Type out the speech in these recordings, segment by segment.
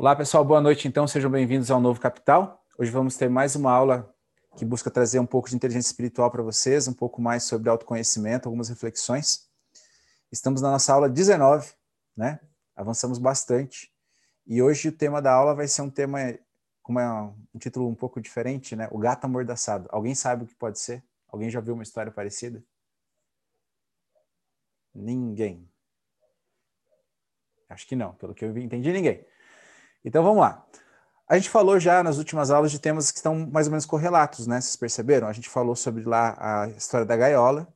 Olá, pessoal, boa noite. Então, sejam bem-vindos ao Novo Capital. Hoje vamos ter mais uma aula que busca trazer um pouco de inteligência espiritual para vocês, um pouco mais sobre autoconhecimento, algumas reflexões. Estamos na nossa aula 19, né? Avançamos bastante. E hoje o tema da aula vai ser um tema com uma, um título um pouco diferente, né? O gato amordaçado. Alguém sabe o que pode ser? Alguém já viu uma história parecida? Ninguém. Acho que não, pelo que eu entendi, ninguém. Então vamos lá. A gente falou já nas últimas aulas de temas que estão mais ou menos correlatos, né? Vocês perceberam? A gente falou sobre lá a história da gaiola,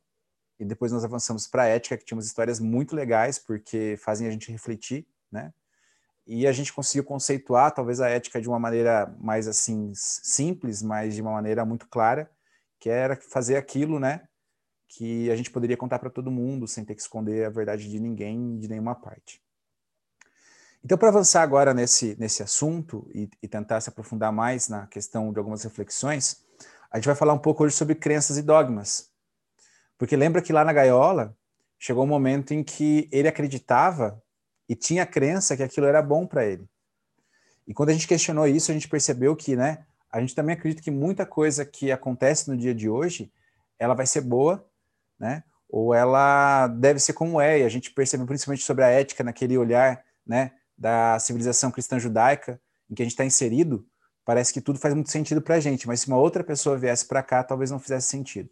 e depois nós avançamos para a ética, que tinha umas histórias muito legais, porque fazem a gente refletir, né? E a gente conseguiu conceituar, talvez, a ética de uma maneira mais, assim, simples, mas de uma maneira muito clara, que era fazer aquilo, né? Que a gente poderia contar para todo mundo, sem ter que esconder a verdade de ninguém, de nenhuma parte. Então, para avançar agora nesse, nesse assunto e, e, tentar se aprofundar mais na questão de algumas reflexões, a gente vai falar um pouco hoje sobre crenças e dogmas. Porque lembra que lá na gaiola chegou um momento em que ele acreditava e tinha a crença que aquilo era bom para ele. E quando a gente questionou isso, a gente percebeu que, né, a gente também acredita que muita coisa que acontece no dia de hoje, ela vai ser boa, né, ou ela deve ser como é, e a gente percebeu principalmente sobre a ética naquele olhar, né, da civilização cristã judaica em que a gente está inserido, parece que tudo faz muito sentido para a gente, mas se uma outra pessoa viesse para cá, talvez não fizesse sentido.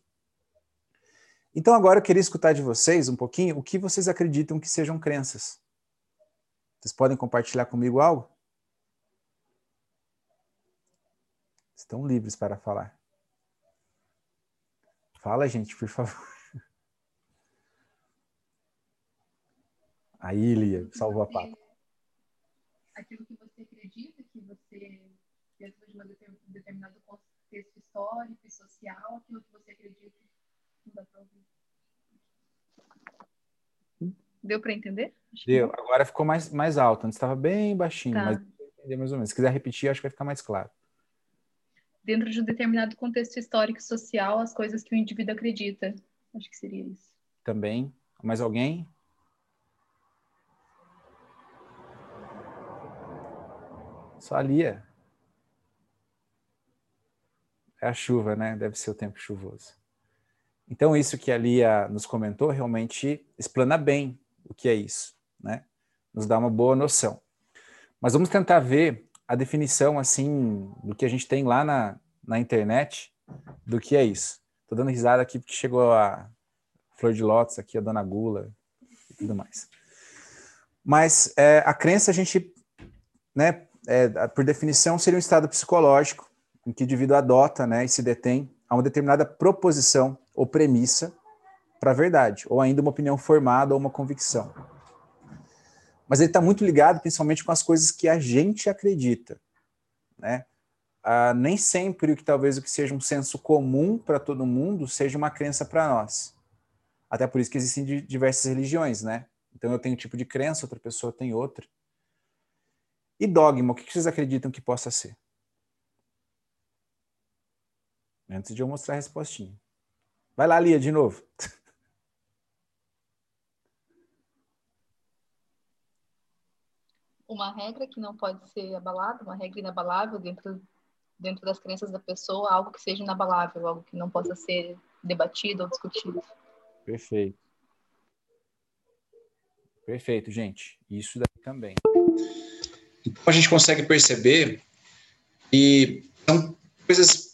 Então agora eu queria escutar de vocês um pouquinho o que vocês acreditam que sejam crenças. Vocês podem compartilhar comigo algo? Estão livres para falar. Fala, gente, por favor. Aí, Lia, salvou a pata aquilo que você acredita, que você, dentro de um determinado contexto histórico e aquilo que você acredita, não dá para ouvir. Deu para entender? Acho Deu. Que... Agora ficou mais, mais alto. Antes estava bem baixinho, tá. mas entender mais ou menos. Se quiser repetir, acho que vai ficar mais claro. Dentro de um determinado contexto histórico e social, as coisas que o indivíduo acredita. Acho que seria isso. Também. Mais alguém? Só a Lia. É a chuva, né? Deve ser o tempo chuvoso. Então, isso que a Lia nos comentou realmente explana bem o que é isso, né? Nos dá uma boa noção. Mas vamos tentar ver a definição, assim, do que a gente tem lá na, na internet do que é isso. Estou dando risada aqui porque chegou a Flor de Lótus aqui, a Dona Gula e tudo mais. Mas é, a crença a gente né, é, por definição, seria um estado psicológico em que o indivíduo adota né, e se detém a uma determinada proposição ou premissa para a verdade, ou ainda uma opinião formada ou uma convicção. Mas ele está muito ligado principalmente com as coisas que a gente acredita. Né? Ah, nem sempre o que talvez o que seja um senso comum para todo mundo seja uma crença para nós. Até por isso que existem diversas religiões, né? Então eu tenho um tipo de crença, outra pessoa tem outra. E dogma, o que vocês acreditam que possa ser? Antes de eu mostrar a respostinha. Vai lá, Lia, de novo. Uma regra que não pode ser abalada, uma regra inabalável dentro, dentro das crenças da pessoa, algo que seja inabalável, algo que não possa ser debatido ou discutido. Perfeito. Perfeito, gente. Isso daí também. Então a gente consegue perceber que são coisas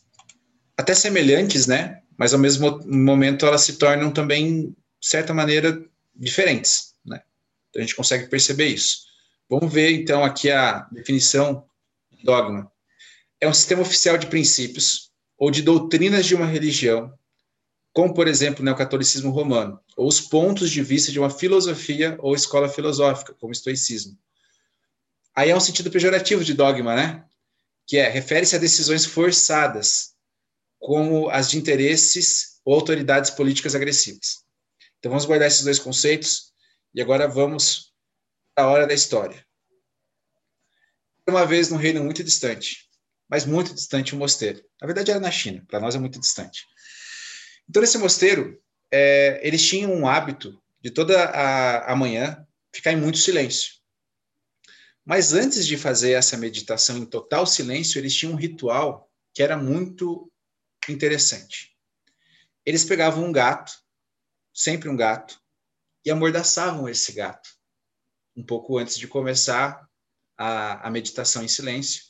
até semelhantes, né? Mas ao mesmo momento elas se tornam também, de certa maneira, diferentes, né? Então a gente consegue perceber isso. Vamos ver então aqui a definição de dogma. É um sistema oficial de princípios ou de doutrinas de uma religião, como por exemplo o neocatolicismo romano, ou os pontos de vista de uma filosofia ou escola filosófica, como o estoicismo Aí é um sentido pejorativo de dogma, né? Que é, refere-se a decisões forçadas, como as de interesses ou autoridades políticas agressivas. Então vamos guardar esses dois conceitos e agora vamos à hora da história. Uma vez num reino muito distante, mas muito distante, um mosteiro. Na verdade era na China, para nós é muito distante. Então nesse mosteiro, é, eles tinham um hábito de toda a, a manhã ficar em muito silêncio Mas antes de fazer essa meditação em total silêncio, eles tinham um ritual que era muito interessante. Eles pegavam um gato, sempre um gato, e amordaçavam esse gato, um pouco antes de começar a, a meditação em silêncio.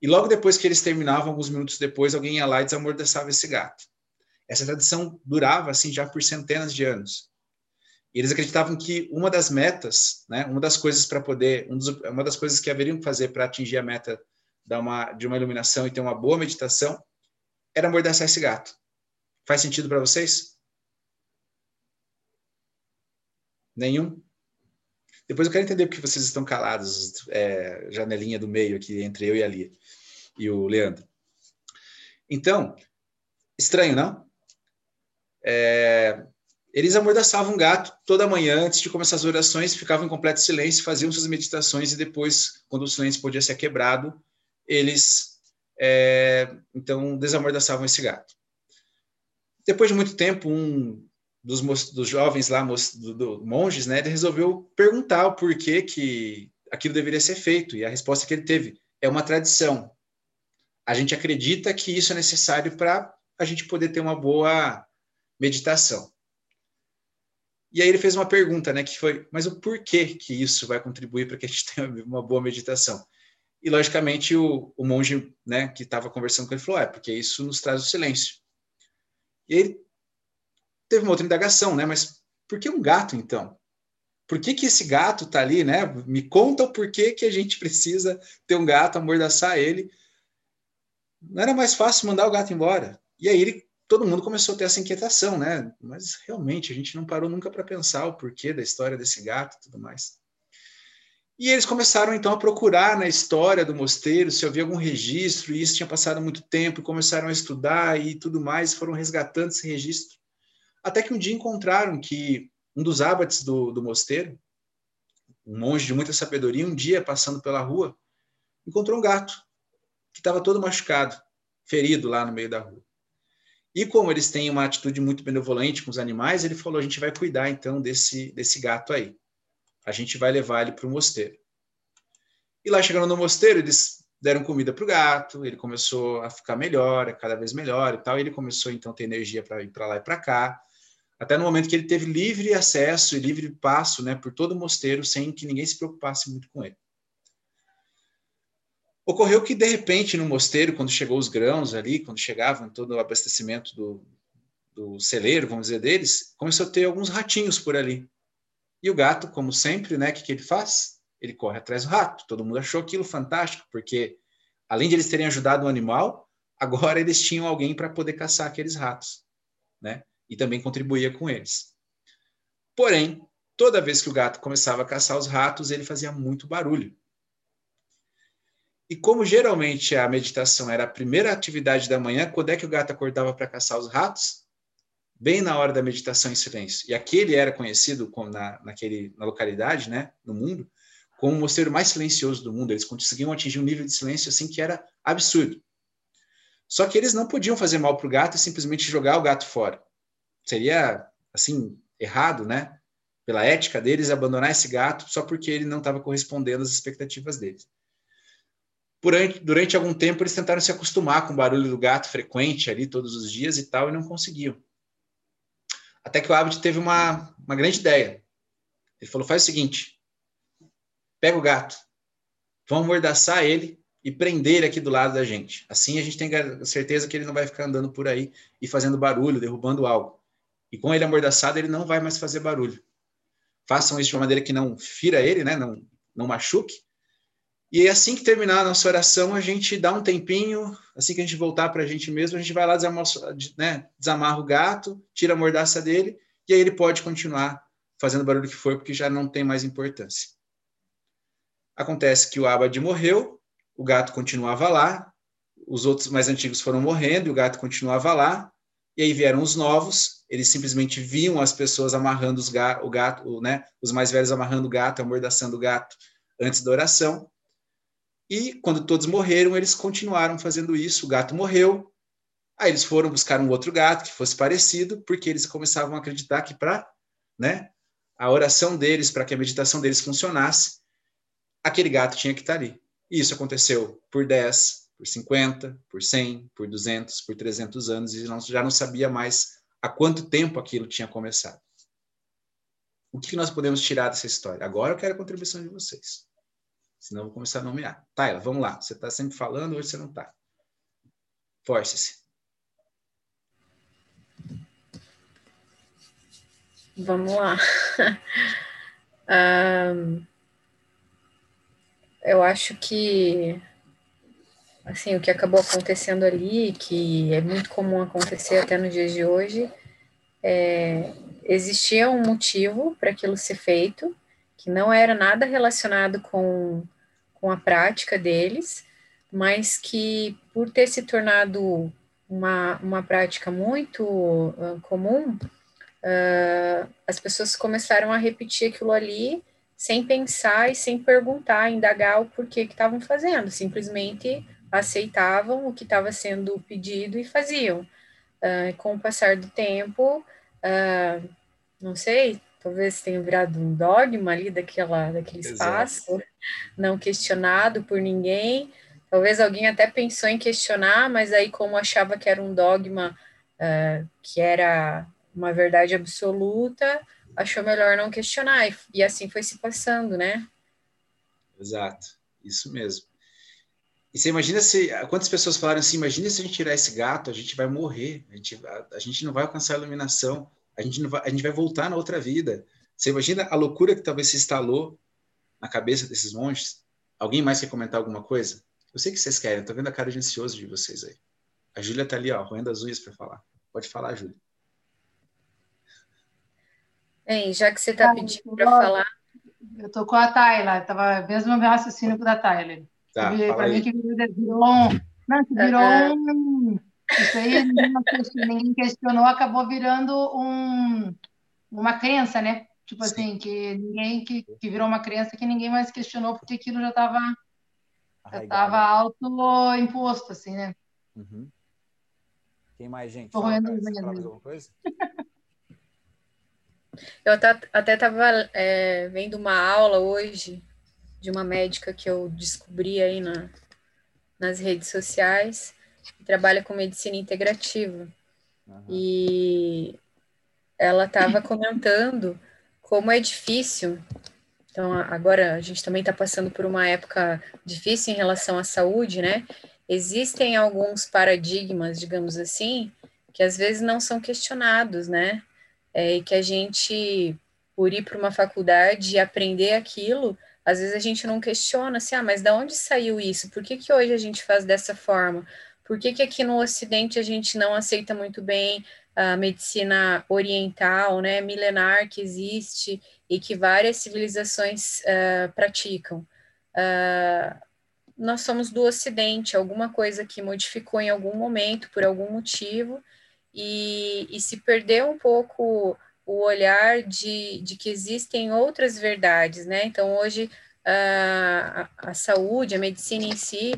E logo depois que eles terminavam, alguns minutos depois, alguém ia lá e desamordaçava esse gato. Essa tradição durava assim já por centenas de anos. E eles acreditavam que uma das metas, né, uma das coisas para poder, um dos, uma das coisas que haveriam que fazer para atingir a meta da uma, de uma iluminação e ter uma boa meditação, era amordaçar esse gato. Faz sentido para vocês? Nenhum? Depois eu quero entender porque vocês estão calados, é, janelinha do meio aqui entre eu e a Lia e o Leandro. Então, estranho, não? É, eles amordaçavam um gato toda manhã antes de começar as orações, ficavam em completo silêncio, faziam suas meditações e depois, quando o silêncio podia ser quebrado, eles é, então desamordaçavam esse gato. Depois de muito tempo, um dos, dos jovens lá, do, do, monges, né, ele resolveu perguntar o porquê que aquilo deveria ser feito. E a resposta que ele teve é uma tradição. A gente acredita que isso é necessário para a gente poder ter uma boa meditação. E aí ele fez uma pergunta, né, que foi, mas o porquê que isso vai contribuir para que a gente tenha uma boa meditação? E logicamente o, o monge, né, que estava conversando com ele falou, é porque isso nos traz o silêncio. E ele teve uma outra indagação, né? Mas por que um gato, então? Por que, que esse gato está ali, né? Me conta o porquê que a gente precisa ter um gato, amordaçar ele. Não era mais fácil mandar o gato embora. E aí ele, todo mundo começou a ter essa inquietação, né? Mas realmente a gente não parou nunca para pensar o porquê da história desse gato e tudo mais. E eles começaram então a procurar na história do mosteiro se havia algum registro, e isso tinha passado muito tempo, e começaram a estudar e tudo mais, foram resgatando esse registro. Até que um dia encontraram que um dos abades do, do mosteiro, um monge de muita sabedoria, um dia passando pela rua, encontrou um gato que estava todo machucado, ferido lá no meio da rua. E como eles têm uma atitude muito benevolente com os animais, ele falou: a gente vai cuidar então desse, desse gato aí a gente vai levar ele para o mosteiro. E lá chegando no mosteiro, eles deram comida para o gato, ele começou a ficar melhor, cada vez melhor e tal, e ele começou então a ter energia para ir para lá e para cá, até no momento que ele teve livre acesso e livre passo né, por todo o mosteiro, sem que ninguém se preocupasse muito com ele. Ocorreu que, de repente, no mosteiro, quando chegou os grãos ali, quando chegavam todo o abastecimento do, do celeiro, vamos dizer, deles, começou a ter alguns ratinhos por ali. E o gato, como sempre, né, o que, que ele faz? Ele corre atrás do rato. Todo mundo achou aquilo fantástico, porque além de eles terem ajudado o animal, agora eles tinham alguém para poder caçar aqueles ratos, né? E também contribuía com eles. Porém, toda vez que o gato começava a caçar os ratos, ele fazia muito barulho. E como geralmente a meditação era a primeira atividade da manhã, quando é que o gato acordava para caçar os ratos? Bem na hora da meditação em silêncio. E aquele era conhecido como na, naquele, na localidade, né, no mundo, como o mosteiro mais silencioso do mundo. Eles conseguiam atingir um nível de silêncio assim que era absurdo. Só que eles não podiam fazer mal para o gato e simplesmente jogar o gato fora. Seria, assim, errado, né? Pela ética deles, abandonar esse gato só porque ele não estava correspondendo às expectativas deles. Durante, durante algum tempo, eles tentaram se acostumar com o barulho do gato frequente ali todos os dias e tal, e não conseguiam. Até que o Abed teve uma, uma grande ideia. Ele falou: faz o seguinte, pega o gato, vamos mordaçar ele e prender ele aqui do lado da gente. Assim a gente tem certeza que ele não vai ficar andando por aí e fazendo barulho, derrubando algo. E com ele amordaçado, ele não vai mais fazer barulho. Façam isso de uma maneira que não fira ele, né? não, não machuque. E assim que terminar a nossa oração, a gente dá um tempinho, assim que a gente voltar para a gente mesmo, a gente vai lá né, desamarra o gato, tira a mordaça dele, e aí ele pode continuar fazendo o barulho que for, porque já não tem mais importância. Acontece que o Abad morreu, o gato continuava lá, os outros mais antigos foram morrendo, e o gato continuava lá, e aí vieram os novos, eles simplesmente viam as pessoas amarrando os ga o gato, né, os mais velhos amarrando o gato, amordaçando o gato antes da oração, e quando todos morreram, eles continuaram fazendo isso. O gato morreu. Aí eles foram buscar um outro gato que fosse parecido, porque eles começavam a acreditar que para, né, a oração deles, para que a meditação deles funcionasse, aquele gato tinha que estar ali. E isso aconteceu por 10, por 50, por 100, por 200, por 300 anos, e já não sabia mais há quanto tempo aquilo tinha começado. O que nós podemos tirar dessa história? Agora eu quero a contribuição de vocês. Senão eu vou começar a nomear. Taila, vamos lá. Você está sempre falando, hoje você não está. Force-se. Vamos lá. um, eu acho que assim o que acabou acontecendo ali, que é muito comum acontecer até nos dias de hoje, é, existia um motivo para aquilo ser feito, que não era nada relacionado com, com a prática deles, mas que por ter se tornado uma, uma prática muito uh, comum, uh, as pessoas começaram a repetir aquilo ali sem pensar e sem perguntar, indagar o porquê que estavam fazendo, simplesmente aceitavam o que estava sendo pedido e faziam. Uh, com o passar do tempo, não sei, talvez tenha virado um dogma ali daquela, daquele espaço, Exato. não questionado por ninguém. Talvez alguém até pensou em questionar, mas aí, como achava que era um dogma uh, que era uma verdade absoluta, achou melhor não questionar, e, e assim foi se passando, né? Exato, isso mesmo. E você imagina se quantas pessoas falaram assim: imagina se a gente tirar esse gato, a gente vai morrer, a gente, a, a gente não vai alcançar a iluminação, a gente, não vai, a gente vai voltar na outra vida. Você imagina a loucura que talvez se instalou na cabeça desses monges? Alguém mais quer comentar alguma coisa? Eu sei que vocês querem, estou vendo a cara de ansioso de vocês aí. A Júlia está ali, ó, roendo as unhas para falar. Pode falar, Júlia. Bem, já que você está pedindo para falar. Eu tô com a Tayla, estava mesmo meu raciocínio com a Tayla. Tá, para mim que virou. Não, que virou um. Isso aí ninguém questionou, acabou virando um, uma crença, né? Tipo Sim. assim, que ninguém que, que virou uma crença que ninguém mais questionou porque aquilo já estava já estava auto-imposto, assim, né? Uhum. Quem mais, gente? Fala, cara, mais alguma coisa? Eu até estava é, vendo uma aula hoje de uma médica que eu descobri aí na, nas redes sociais, que trabalha com medicina integrativa. Uhum. E ela estava comentando como é difícil. Então, agora a gente também está passando por uma época difícil em relação à saúde, né? Existem alguns paradigmas, digamos assim, que às vezes não são questionados, né? é, que a gente, por ir para uma faculdade e aprender aquilo, às vezes a gente não questiona assim, ah, mas da onde saiu isso? Por que, que hoje a gente faz dessa forma? Por que, que aqui no Ocidente a gente não aceita muito bem a medicina oriental, né, milenar que existe e que várias civilizações uh, praticam? Uh, nós somos do Ocidente, alguma coisa que modificou em algum momento, por algum motivo, e, e se perdeu um pouco o olhar de, de que existem outras verdades, né? Então, hoje, a, a, saúde, a medicina em si,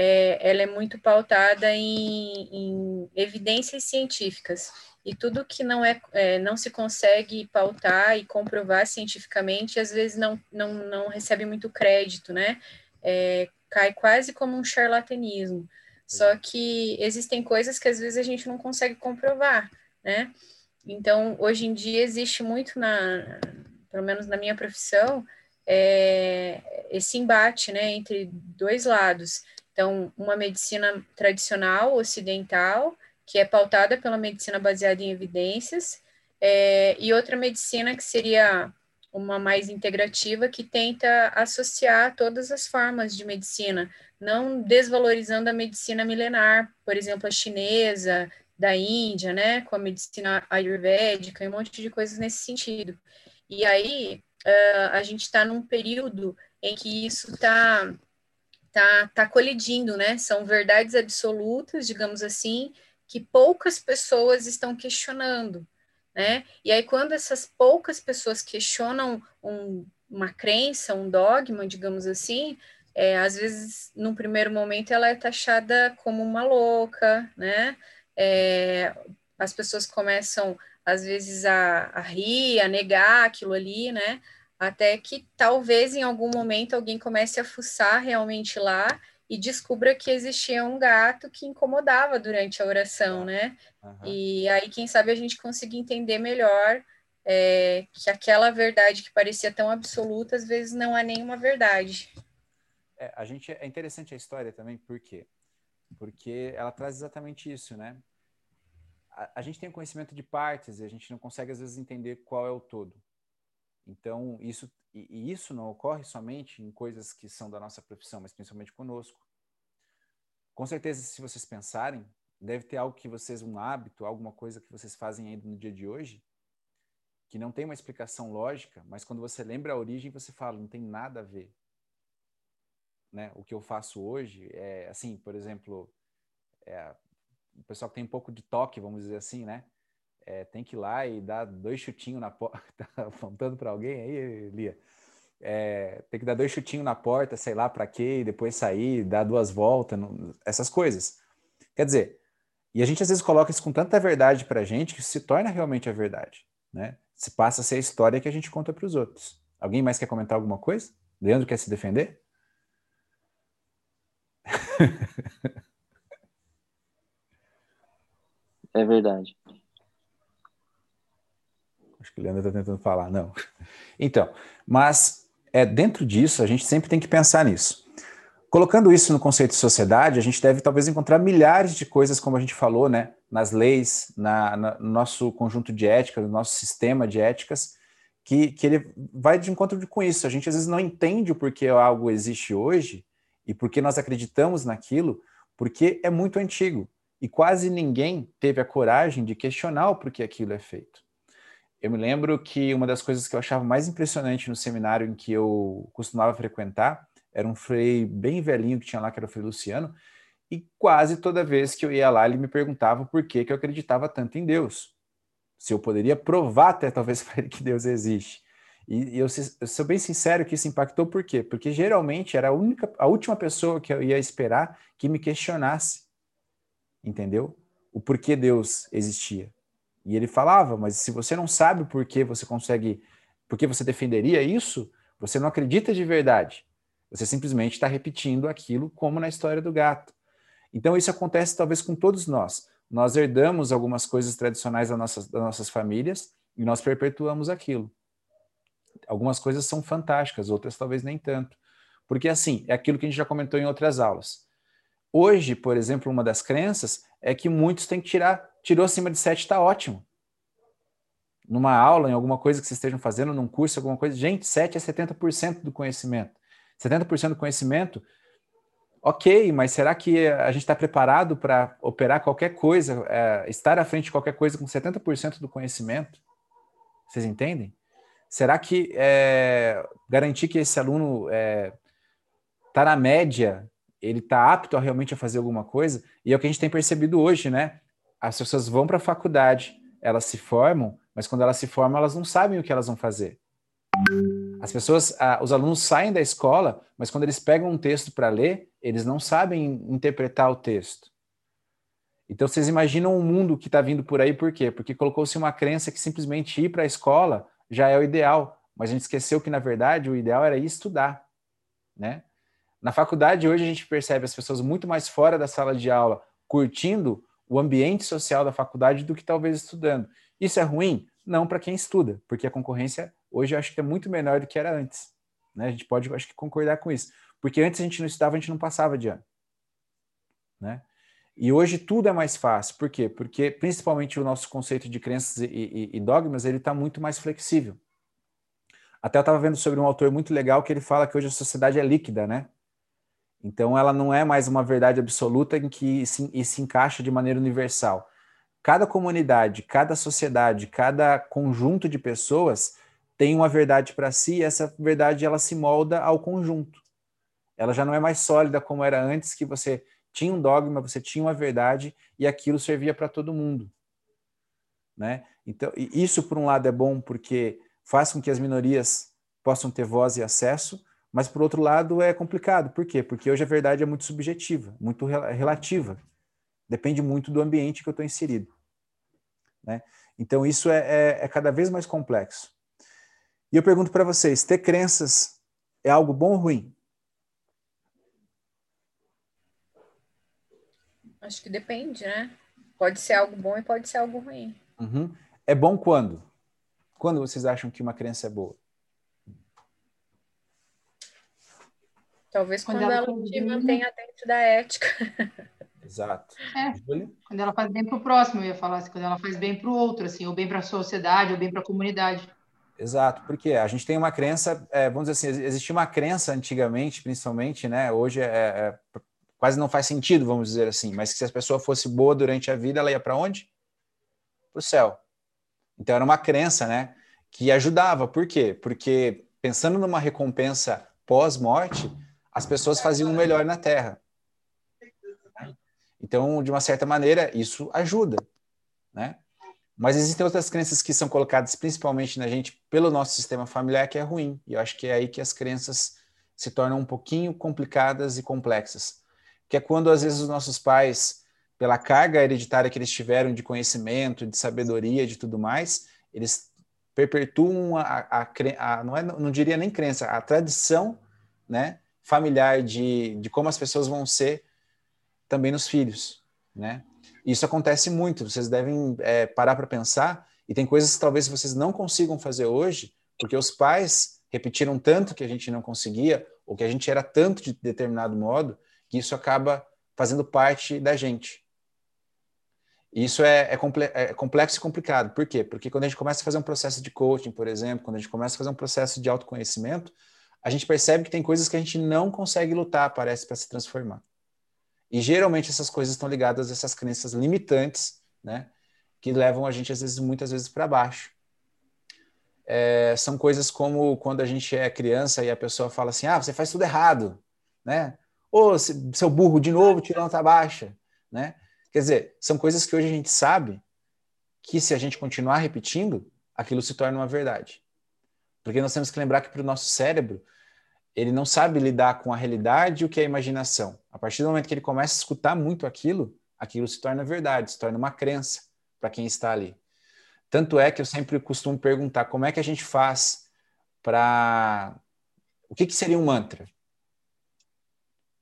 é, ela é muito pautada em, em, evidências científicas. E tudo que não, é, é, não se consegue pautar e comprovar cientificamente, às vezes não, não, não recebe muito crédito, né? É, cai quase como um charlatanismo. Só que existem coisas que às vezes a gente não consegue comprovar, né? Então, hoje em dia existe muito na, pelo menos na minha profissão, é, esse embate, né, entre dois lados. Então, uma medicina tradicional ocidental, que é pautada pela medicina baseada em evidências, é, e outra medicina que seria uma mais integrativa, que tenta associar todas as formas de medicina, não desvalorizando a medicina milenar, por exemplo, a chinesa, da Índia, né, com a medicina ayurvédica e um monte de coisas nesse sentido. E aí uh, a gente está num período em que isso está tá, tá colidindo, né? São verdades absolutas, digamos assim, que poucas pessoas estão questionando, né? E aí quando essas poucas pessoas questionam um, uma crença, um dogma, digamos assim, é, às vezes, num primeiro momento, ela é taxada como uma louca, né? É, as pessoas começam, às vezes, a, a, rir, a negar aquilo ali, né? Até que talvez em algum momento alguém comece a fuçar realmente lá e descubra que existia um gato que incomodava durante a oração, né? Uhum. E aí, quem sabe, a gente consiga entender melhor é, que aquela verdade que parecia tão absoluta, às vezes não é nenhuma verdade. É, a gente é interessante a história também, por quê? Porque ela traz exatamente isso, né? A, a gente tem conhecimento de partes e a gente não consegue às vezes entender qual é o todo. Então, isso e, isso não ocorre somente em coisas que são da nossa profissão, mas principalmente conosco. Com certeza, se vocês pensarem, deve ter algo que vocês, um hábito, alguma coisa que vocês fazem ainda no dia de hoje, que não tem uma explicação lógica, mas quando você lembra a origem, você fala, não tem nada a ver. Né? O que eu faço hoje é, assim, por exemplo, é, o pessoal que tem um pouco de toque, vamos dizer assim, né? É, tem que ir lá e dar dois chutinhos na porta. tá apontando para alguém aí, Lia? É, tem que dar dois chutinhos na porta, sei lá para quê, e depois sair, dar duas voltas, não, essas coisas. Quer dizer, e a gente às vezes coloca isso com tanta verdade para a gente que se torna realmente a verdade, né? Se passa a ser a história que a gente conta para os outros. Alguém mais quer comentar alguma coisa? Leandro quer se defender? É verdade. O Leandro está tentando falar, não. Então, mas é dentro disso, a gente sempre tem que pensar nisso. Colocando isso no conceito de sociedade, a gente deve talvez encontrar milhares de coisas, como a gente falou, né, nas leis, na, na, no nosso conjunto de ética, no nosso sistema de éticas, que, que ele vai de encontro com isso. A gente às vezes não entende o porquê algo existe hoje e por que nós acreditamos naquilo, porque é muito antigo e quase ninguém teve a coragem de questionar o porquê aquilo é feito. Eu me lembro que uma das coisas que eu achava mais impressionante no seminário em que eu costumava frequentar era um frei bem velhinho que tinha lá, que era o frei Luciano, e quase toda vez que eu ia lá, ele me perguntava por que, que eu acreditava tanto em Deus. Se eu poderia provar até talvez para ele que Deus existe. E, e eu, eu, sou bem sincero que isso impactou por quê? Porque geralmente era a única, a última pessoa que eu ia esperar que me questionasse, entendeu? O porquê Deus existia. E ele falava, mas se você não sabe por que você consegue, por que você defenderia isso, você não acredita de verdade. Você simplesmente está repetindo aquilo como na história do gato. Então isso acontece talvez com todos nós. Nós herdamos algumas coisas tradicionais das nossas, das nossas famílias e nós perpetuamos aquilo. Algumas coisas são fantásticas, outras talvez nem tanto. Porque assim, é aquilo que a gente já comentou em outras aulas. Hoje, por exemplo, uma das crenças é que muitos têm que tirar tirou acima de 7, está ótimo. Numa aula, em alguma coisa que vocês estejam fazendo, num curso, alguma coisa, gente, 7 é 70% do conhecimento. 70% do conhecimento, ok, mas será que a gente está preparado para operar qualquer coisa, é, estar à frente de qualquer coisa com 70% do conhecimento? Vocês entendem? Será que é, garantir que esse aluno está é, tá na média, ele está apto a realmente a fazer alguma coisa? E é o que a gente tem percebido hoje, né? as pessoas vão para a faculdade, elas se formam, mas quando elas se formam, elas não sabem o que elas vão fazer. As pessoas, os alunos saem da escola, mas quando eles pegam um texto para ler, eles não sabem interpretar o texto. Então vocês imaginam um mundo que está vindo por aí, por quê? Porque colocou-se uma crença que simplesmente ir para a escola já é o ideal, mas a gente esqueceu que, na verdade, o ideal era ir estudar. Né? Na faculdade, hoje, a gente percebe as pessoas muito mais fora da sala de aula, curtindo o ambiente social da faculdade do que talvez estudando. Isso é ruim? Não para quem estuda, porque a concorrência hoje eu acho que é muito menor do que era antes. Né? A gente pode, acho que, concordar com isso. Porque antes a gente não estudava, a gente não passava de ano. Né? E hoje tudo é mais fácil. Por quê? Porque principalmente o nosso conceito de crenças e, e, e dogmas ele está muito mais flexível. Até eu estava vendo sobre um autor muito legal que ele fala que hoje a sociedade é líquida, né? Então, ela não é mais uma verdade absoluta em que se, e se encaixa de maneira universal. Cada comunidade, cada sociedade, cada conjunto de pessoas tem uma verdade para si e essa verdade ela se molda ao conjunto. Ela já não é mais sólida como era antes, que você tinha um dogma, você tinha uma verdade e aquilo servia para todo mundo. Né? Então, isso por um lado é bom porque faz com que as minorias possam ter voz e acesso, mas, por outro lado, é complicado. Por quê? Porque hoje a verdade é muito subjetiva, muito relativa. Depende muito do ambiente que eu estou inserido. Né? Então, isso é, é, é, cada vez mais complexo. E eu pergunto para vocês: ter crenças é algo bom ou ruim? Acho que depende, né? Pode ser algo bom e pode ser algo ruim. Uhum. É bom quando? Quando vocês acham que uma crença é boa? Talvez quando, quando ela, ela te mantenha dentro da ética. Exato. É, quando ela faz bem para o próximo, eu ia falar assim, quando ela faz bem para o outro, assim, ou bem para a sociedade, ou bem para a comunidade. Exato, porque a gente tem uma crença, é, vamos dizer assim, existia uma crença antigamente, principalmente, né? Hoje é, é, quase não faz sentido, vamos dizer assim, mas que se a pessoa fosse boa durante a vida, ela ia para onde? Para o céu. Então era uma crença, né? Que ajudava. Por quê? Porque pensando numa recompensa pós-morte, as pessoas faziam o melhor na Terra. Então, de uma certa maneira, isso ajuda, né? Mas existem outras crenças que são colocadas principalmente na gente pelo nosso sistema familiar que é ruim. E eu acho que é aí que as crenças se tornam um pouquinho complicadas e complexas. Que é quando às vezes os nossos pais, pela carga hereditária que eles tiveram de conhecimento, de sabedoria, de tudo mais, eles perpetuam a, a, a, não, é, não diria nem crença, a tradição, né, familiar de, de como as pessoas vão ser também nos filhos, né? Isso acontece muito, vocês devem é, parar para pensar, e tem coisas que talvez vocês não consigam fazer hoje, porque os pais repetiram tanto que a gente não conseguia, ou que a gente era tanto de determinado modo, que isso acaba fazendo parte da gente. E isso é, é, é, complexo e complicado. Por quê? Porque quando a gente começa a fazer um processo de coaching, por exemplo, quando a gente começa a fazer um processo de autoconhecimento, a gente percebe que tem coisas que a gente não consegue lutar, parece, para se transformar. E geralmente essas coisas estão ligadas a essas crenças limitantes, né? Que levam a gente, às vezes, muitas vezes para baixo. É, são coisas como quando a gente é criança e a pessoa fala assim: ah, você faz tudo errado, né? Ou seu burro, de novo, tirou nota baixa, né? Quer dizer, são coisas que hoje a gente sabe que se a gente continuar repetindo, aquilo se torna uma verdade. Porque nós temos que lembrar que para o nosso cérebro, ele não sabe lidar com a realidade e o que é a imaginação. A partir do momento que ele começa a escutar muito aquilo, aquilo se torna verdade, se torna uma crença para quem está ali. Tanto é que eu sempre costumo perguntar como é que a gente faz para. O que, que seria um mantra?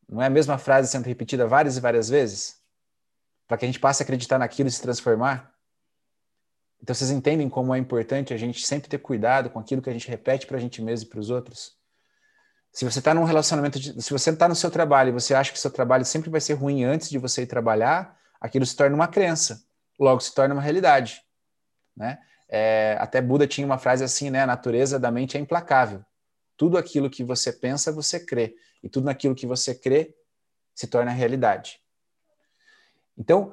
Não é a mesma frase sendo repetida várias e várias vezes? Para que a gente passe a acreditar naquilo e se transformar? Então vocês entendem como é importante a gente sempre ter cuidado com aquilo que a gente repete para a gente mesmo e para os outros? Se você está num relacionamento, de, se você está no seu trabalho e você acha que seu trabalho sempre vai ser ruim antes de você ir trabalhar, aquilo se torna uma crença, logo se torna uma realidade, né? É, até Buda tinha uma frase assim, né? A natureza da mente é implacável. Tudo aquilo que você pensa, você crê. E tudo aquilo que você crê se torna realidade. Então,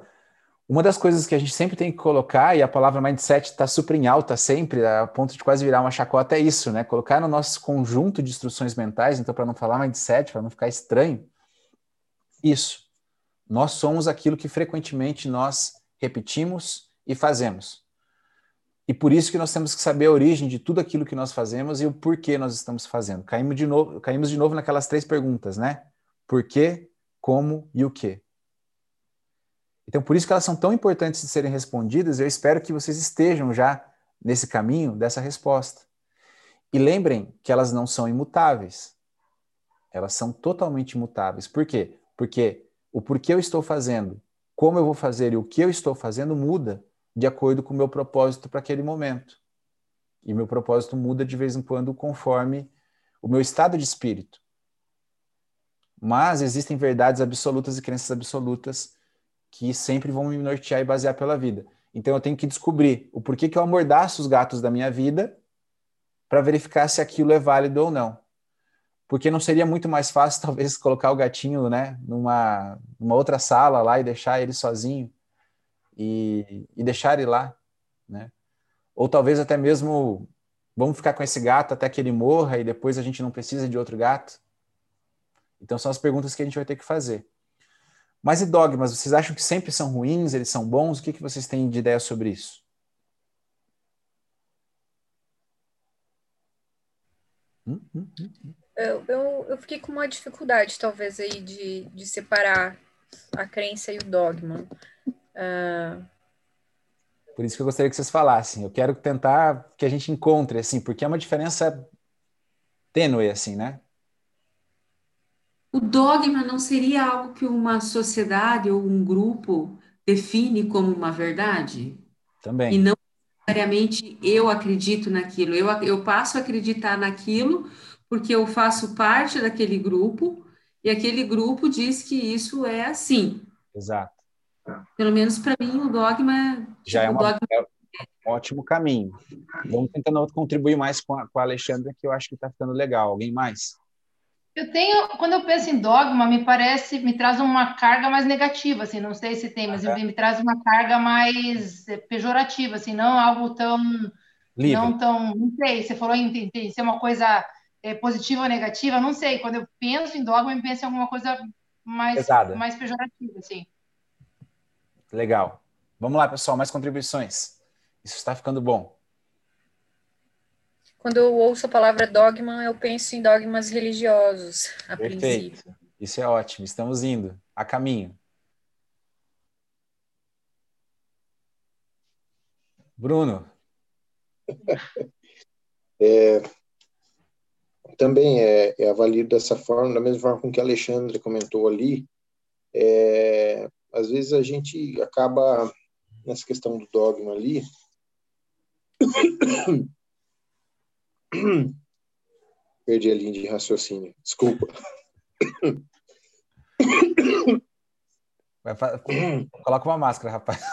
uma das coisas que a gente sempre tem que colocar, e a palavra mindset está super em alta sempre, a ponto de quase virar uma chacota, é isso, né? Colocar no nosso conjunto de instruções mentais, então, para não falar mindset, para não ficar estranho, isso. Nós somos aquilo que frequentemente nós repetimos e fazemos. E por isso que nós temos que saber a origem de tudo aquilo que nós fazemos e o porquê nós estamos fazendo. Caímos de novo, caímos de novo naquelas três perguntas, né? Por quê, como e o quê? Então, por isso que elas são tão importantes de serem respondidas, eu espero que vocês estejam já nesse caminho dessa resposta. E lembrem que elas não são imutáveis. Elas são totalmente imutáveis. Por quê? Porque o porquê eu estou fazendo, como eu vou fazer e o que eu estou fazendo muda de acordo com o meu propósito para aquele momento. E meu propósito muda de vez em quando conforme o meu estado de espírito. Mas existem verdades absolutas e crenças absolutas que sempre vão me nortear e basear pela vida. Então eu tenho que descobrir o porquê que eu amordaço os gatos da minha vida para verificar se aquilo é válido ou não. Porque não seria muito mais fácil, talvez, colocar o gatinho né, numa, numa outra sala lá e deixar ele sozinho e, e deixar ele lá, né? Ou talvez até mesmo vamos ficar com esse gato até que ele morra e depois a gente não precisa de outro gato. Então são as perguntas que a gente vai ter que fazer. Mas e dogmas? Vocês acham que sempre são ruins? Eles são bons? O que, que vocês têm de ideia sobre isso? Hum, hum, hum, eu, eu, eu, fiquei com uma dificuldade, talvez, aí de, de separar a crença e o dogma. Uh, Por isso que eu gostaria que vocês falassem. Eu quero tentar que a gente encontre, assim, porque é uma diferença tênue, assim, né? O dogma não seria algo que uma sociedade ou um grupo define como uma verdade? Também. E não necessariamente eu acredito naquilo. Eu, eu passo a acreditar naquilo porque eu faço parte daquele grupo e aquele grupo diz que isso é assim. Exato. Pelo menos para mim, o dogma. Já é, tipo, uma, dogma... é um ótimo caminho. Vamos tentando contribuir mais com a, com a Alexandra, que eu acho que está ficando legal. Alguém mais? Eu tenho, quando eu penso em dogma, me parece, me traz uma carga mais negativa, assim, não sei se tem, mas me traz uma carga mais pejorativa, assim, não algo tão, Livre. não tão, não sei, você falou em, em ser uma coisa é, positiva ou negativa, não sei, quando eu penso em dogma, eu penso em alguma coisa mais, Pesada. mais pejorativa, assim. Legal. Vamos lá, pessoal, mais contribuições. Isso está ficando bom. Quando eu ouço a palavra dogma, eu penso em dogmas religiosos, a Perfeito. princípio. Isso é ótimo. Estamos indo a caminho. Bruno. É, também é, é avaliado dessa forma, da mesma forma com que a Alexandre comentou ali. É, às vezes a gente acaba nessa questão do dogma ali perdi a linha de raciocínio desculpa coloca uma máscara rapaz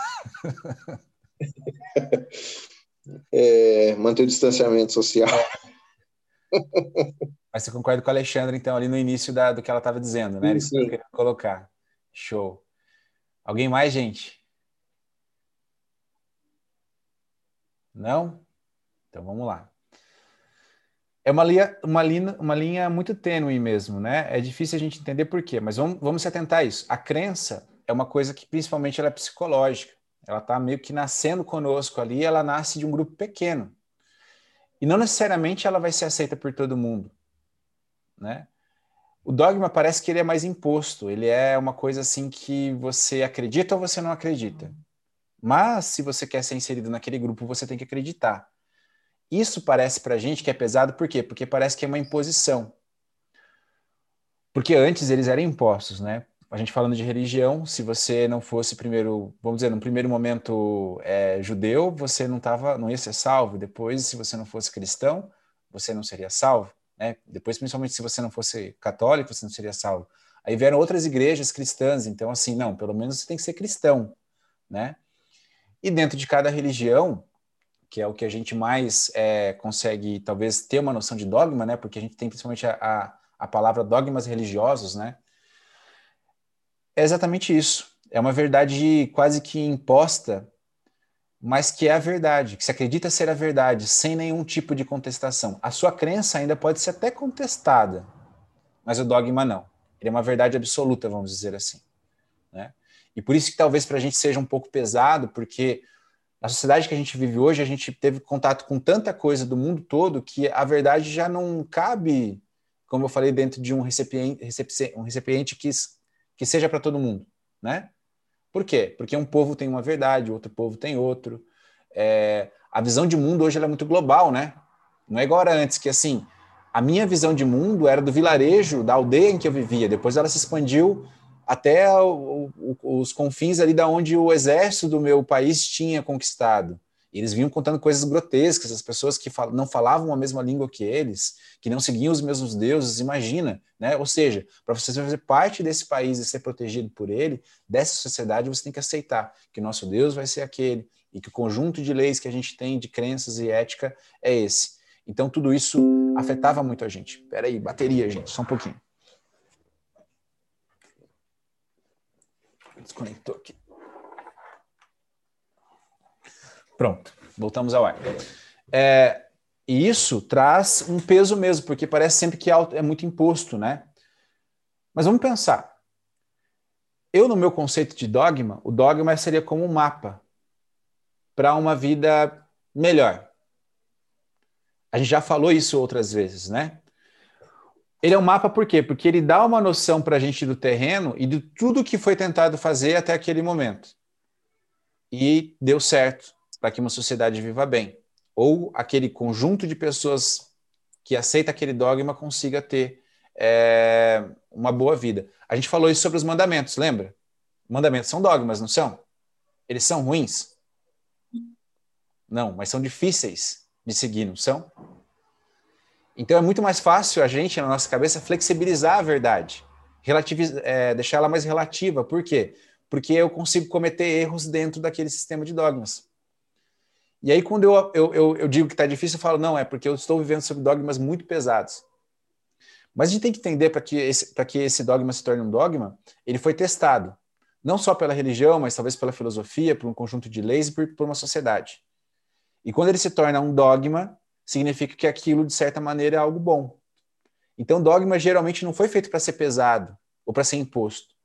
é, manter o distanciamento social mas você concorda com a Alexandre então ali no início da, do que ela estava dizendo né sim, sim. colocar show Alguém mais, gente? Não? Então vamos lá. É uma linha, uma linha, uma linha muito tênue mesmo, né? É difícil a gente entender por quê, mas vamos, vamos se atentar a isso. A crença é uma coisa que principalmente ela é psicológica. Ela está meio que nascendo conosco ali, ela nasce de um grupo pequeno. E não necessariamente ela vai ser aceita por todo mundo, né? O dogma parece que ele é mais imposto, ele é uma coisa assim que você acredita ou você não acredita. Mas se você quer ser inserido naquele grupo, você tem que acreditar. Isso parece para a gente que é pesado, por quê? Porque parece que é uma imposição. Porque antes eles eram impostos, né? A gente falando de religião, se você não fosse primeiro, vamos dizer, no primeiro momento é, judeu, você não tava, não ia ser salvo. Depois, se você não fosse cristão, você não seria salvo. Né? Depois, principalmente se você não fosse católico, você não seria salvo. Aí vieram outras igrejas cristãs, então assim, não, pelo menos você tem que ser cristão, né? E dentro de cada religião, que é o que a gente mais é, consegue, talvez, ter uma noção de dogma, né? Porque a gente tem principalmente a, a, a palavra dogmas religiosos, né? É exatamente isso. É uma verdade quase que imposta mas que é a verdade, que se acredita ser a verdade, sem nenhum tipo de contestação. A sua crença ainda pode ser até contestada, mas o dogma não. Ele é uma verdade absoluta, vamos dizer assim. Né? E por isso que talvez para a gente seja um pouco pesado, porque na sociedade que a gente vive hoje, a gente teve contato com tanta coisa do mundo todo que a verdade já não cabe, como eu falei, dentro de um recipiente, um recipiente que, que seja para todo mundo, né? Por quê? Porque um povo tem uma verdade, outro povo tem outro. É, a visão de mundo hoje é muito global, né? Não é agora antes que assim, a minha visão de mundo era do vilarejo, da aldeia em que eu vivia. Depois ela se expandiu até o, o, os confins ali da onde o exército do meu país tinha conquistado. E eles vinham contando coisas grotescas, as pessoas que fal não falavam a mesma língua que eles, que não seguiam os mesmos deuses, imagina, né? Ou seja, para você fazer parte desse país e ser protegido por ele, dessa sociedade, você tem que aceitar que o nosso Deus vai ser aquele e que o conjunto de leis que a gente tem de crenças e ética é esse. Então tudo isso afetava muito a gente. Espera aí, bateria, gente, só um pouquinho. Desconectou aqui. Pronto, voltamos ao ar. É, e isso traz um peso mesmo, porque parece sempre que é muito imposto, né? Mas vamos pensar. Eu, no meu conceito de dogma, o dogma seria como um mapa para uma vida melhor. A gente já falou isso outras vezes, né? Ele é um mapa por quê? Porque ele dá uma noção para a gente do terreno e de tudo que foi tentado fazer até aquele momento. E deu certo para que uma sociedade viva bem, ou aquele conjunto de pessoas que aceita aquele dogma consiga ter é, uma boa vida. A gente falou isso sobre os mandamentos, lembra? Mandamentos são dogmas, não são? Eles são ruins? Não, mas são difíceis de seguir, não são? Então é muito mais fácil a gente, na nossa cabeça, flexibilizar a verdade, é, deixar ela mais relativa. Por quê? Porque eu consigo cometer erros dentro daquele sistema de dogmas. E aí, quando eu, eu, eu, eu digo que está difícil, eu falo, não, é porque eu estou vivendo sobre dogmas muito pesados. Mas a gente tem que entender para que, esse, que esse dogma se torne um dogma, ele foi testado. Não só pela religião, mas talvez pela filosofia, por um conjunto de leis e por, por uma sociedade. E quando ele se torna um dogma, significa que aquilo, de certa maneira, é algo bom. Então, dogma geralmente não foi feito para ser pesado ou para ser imposto.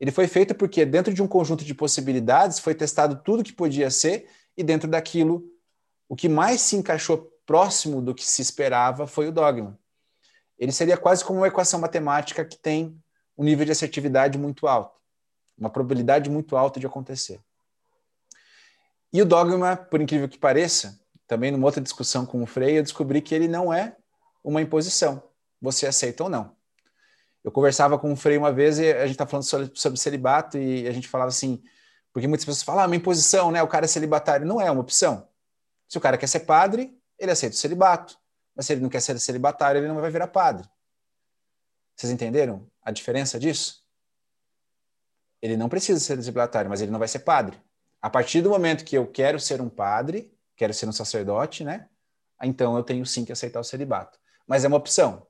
Ele foi feito porque, dentro de um conjunto de possibilidades, foi testado tudo que podia ser, e dentro daquilo, o que mais se encaixou próximo do que se esperava foi o dogma. Ele seria quase como uma equação matemática que tem um nível de assertividade muito alto, uma probabilidade muito alta de acontecer. E o dogma, por incrível que pareça, também numa outra discussão com o Frei, eu descobri que ele não é uma imposição. Você aceita ou não. Eu conversava com o Frei uma vez e a gente está falando sobre, sobre, celibato e a gente falava assim, porque muitas pessoas falam, ah, uma imposição, né? O cara é celibatário. Não é uma opção. Se o cara quer ser padre, ele aceita o celibato. Mas se ele não quer ser celibatário, ele não vai virar padre. Vocês entenderam a diferença disso? Ele não precisa ser celibatário, mas ele não vai ser padre. A partir do momento que eu quero ser um padre, quero ser um sacerdote, né? Então eu tenho sim que aceitar o celibato. Mas é uma opção.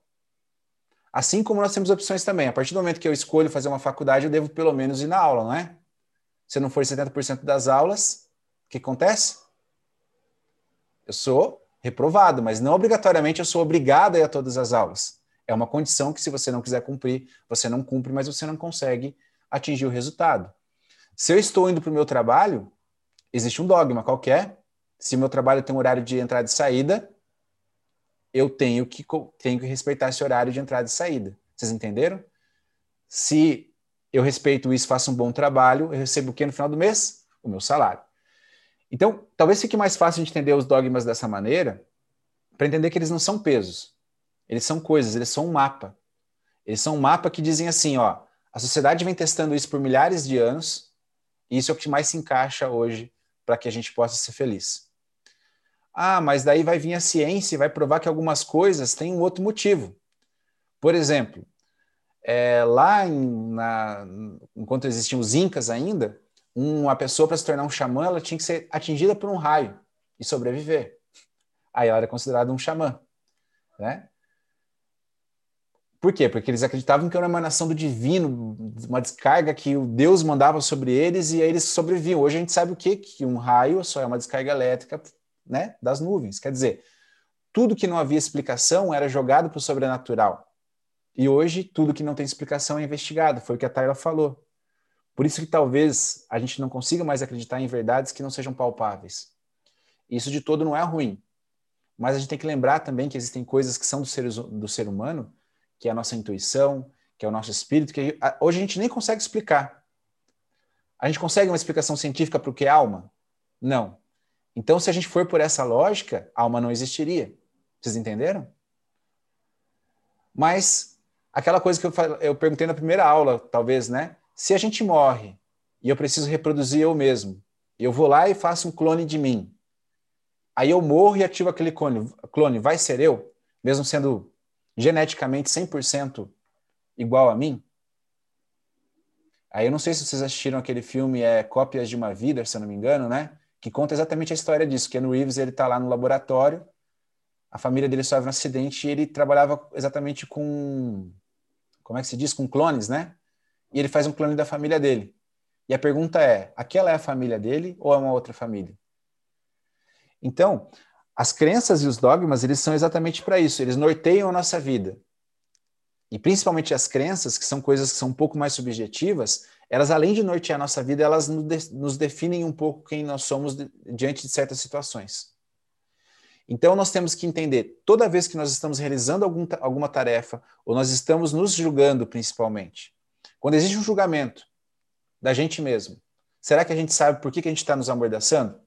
Assim como nós temos opções também. A partir do momento que eu escolho fazer uma faculdade, eu devo pelo menos ir na aula, não é? Se não for 70% das aulas, o que acontece? Eu sou reprovado, mas não obrigatoriamente eu sou obrigado a ir a todas as aulas. É uma condição que, se você não quiser cumprir, você não cumpre, mas você não consegue atingir o resultado. Se eu estou indo para o meu trabalho, existe um dogma qualquer se meu trabalho tem um horário de entrada e saída, eu tenho que, tenho que respeitar esse horário de entrada e saída. Vocês entenderam? Se eu respeito isso, faço um bom trabalho, eu recebo o que no final do mês? O meu salário. Então, talvez fique mais fácil de entender os dogmas dessa maneira, para entender que eles não são pesos. Eles são coisas, eles são um mapa. Eles são um mapa que dizem assim, ó, a sociedade vem testando isso por milhares de anos, e isso é o que mais se encaixa hoje para que a gente possa ser feliz. Ah, mas daí vai vir a ciência e vai provar que algumas coisas têm um outro motivo. Por exemplo, é, lá em, na, enquanto existiam os incas ainda, uma pessoa para se tornar um xamã, ela tinha que ser atingida por um raio e sobreviver. Aí ela era considerada um xamã, né? Por quê? Porque eles acreditavam que era uma emanação do divino, uma descarga que o Deus mandava sobre eles e aí eles sobreviviam. Hoje a gente sabe o quê? Que um raio só é uma descarga elétrica né, das nuvens. Quer dizer, tudo que não havia explicação era jogado para o sobrenatural. E hoje, tudo que não tem explicação é investigado. Foi o que a Tayla falou. Por isso que talvez a gente não consiga mais acreditar em verdades que não sejam palpáveis. Isso de todo não é ruim. Mas a gente tem que lembrar também que existem coisas que são do ser, do ser humano, que é a nossa intuição, que é o nosso espírito, que hoje a gente nem consegue explicar. A gente consegue uma explicação científica para o que é alma? Não. Então, se a gente for por essa lógica, a alma não existiria. Vocês entenderam? Mas aquela coisa que eu, eu perguntei na primeira aula, talvez, né? Se a gente morre e eu preciso reproduzir eu mesmo, eu vou lá e faço um clone de mim. Aí eu morro e ativo aquele clone. Clone vai ser eu, mesmo sendo geneticamente 100% igual a mim? Aí eu não sei se vocês assistiram aquele filme é Cópias de uma Vida, se eu não me engano, né? Que conta exatamente a história disso. Que no Reeves ele está lá no laboratório, a família dele sofre um acidente e ele trabalhava exatamente com, como é que se diz, com clones, né? E ele faz um clone da família dele. E a pergunta é: aquela é a família dele ou é uma outra família? Então, as crenças e os dogmas, eles são exatamente para isso, eles norteiam a nossa vida. E principalmente as crenças, que são coisas que são um pouco mais subjetivas, elas além de nortear a nossa vida, elas nos definem um pouco quem nós somos diante de certas situações. Então nós temos que entender, toda vez que nós estamos realizando algum, alguma tarefa, ou nós estamos nos julgando principalmente, quando existe um julgamento da gente mesmo, será que a gente sabe por que, que a gente está nos amordaçando?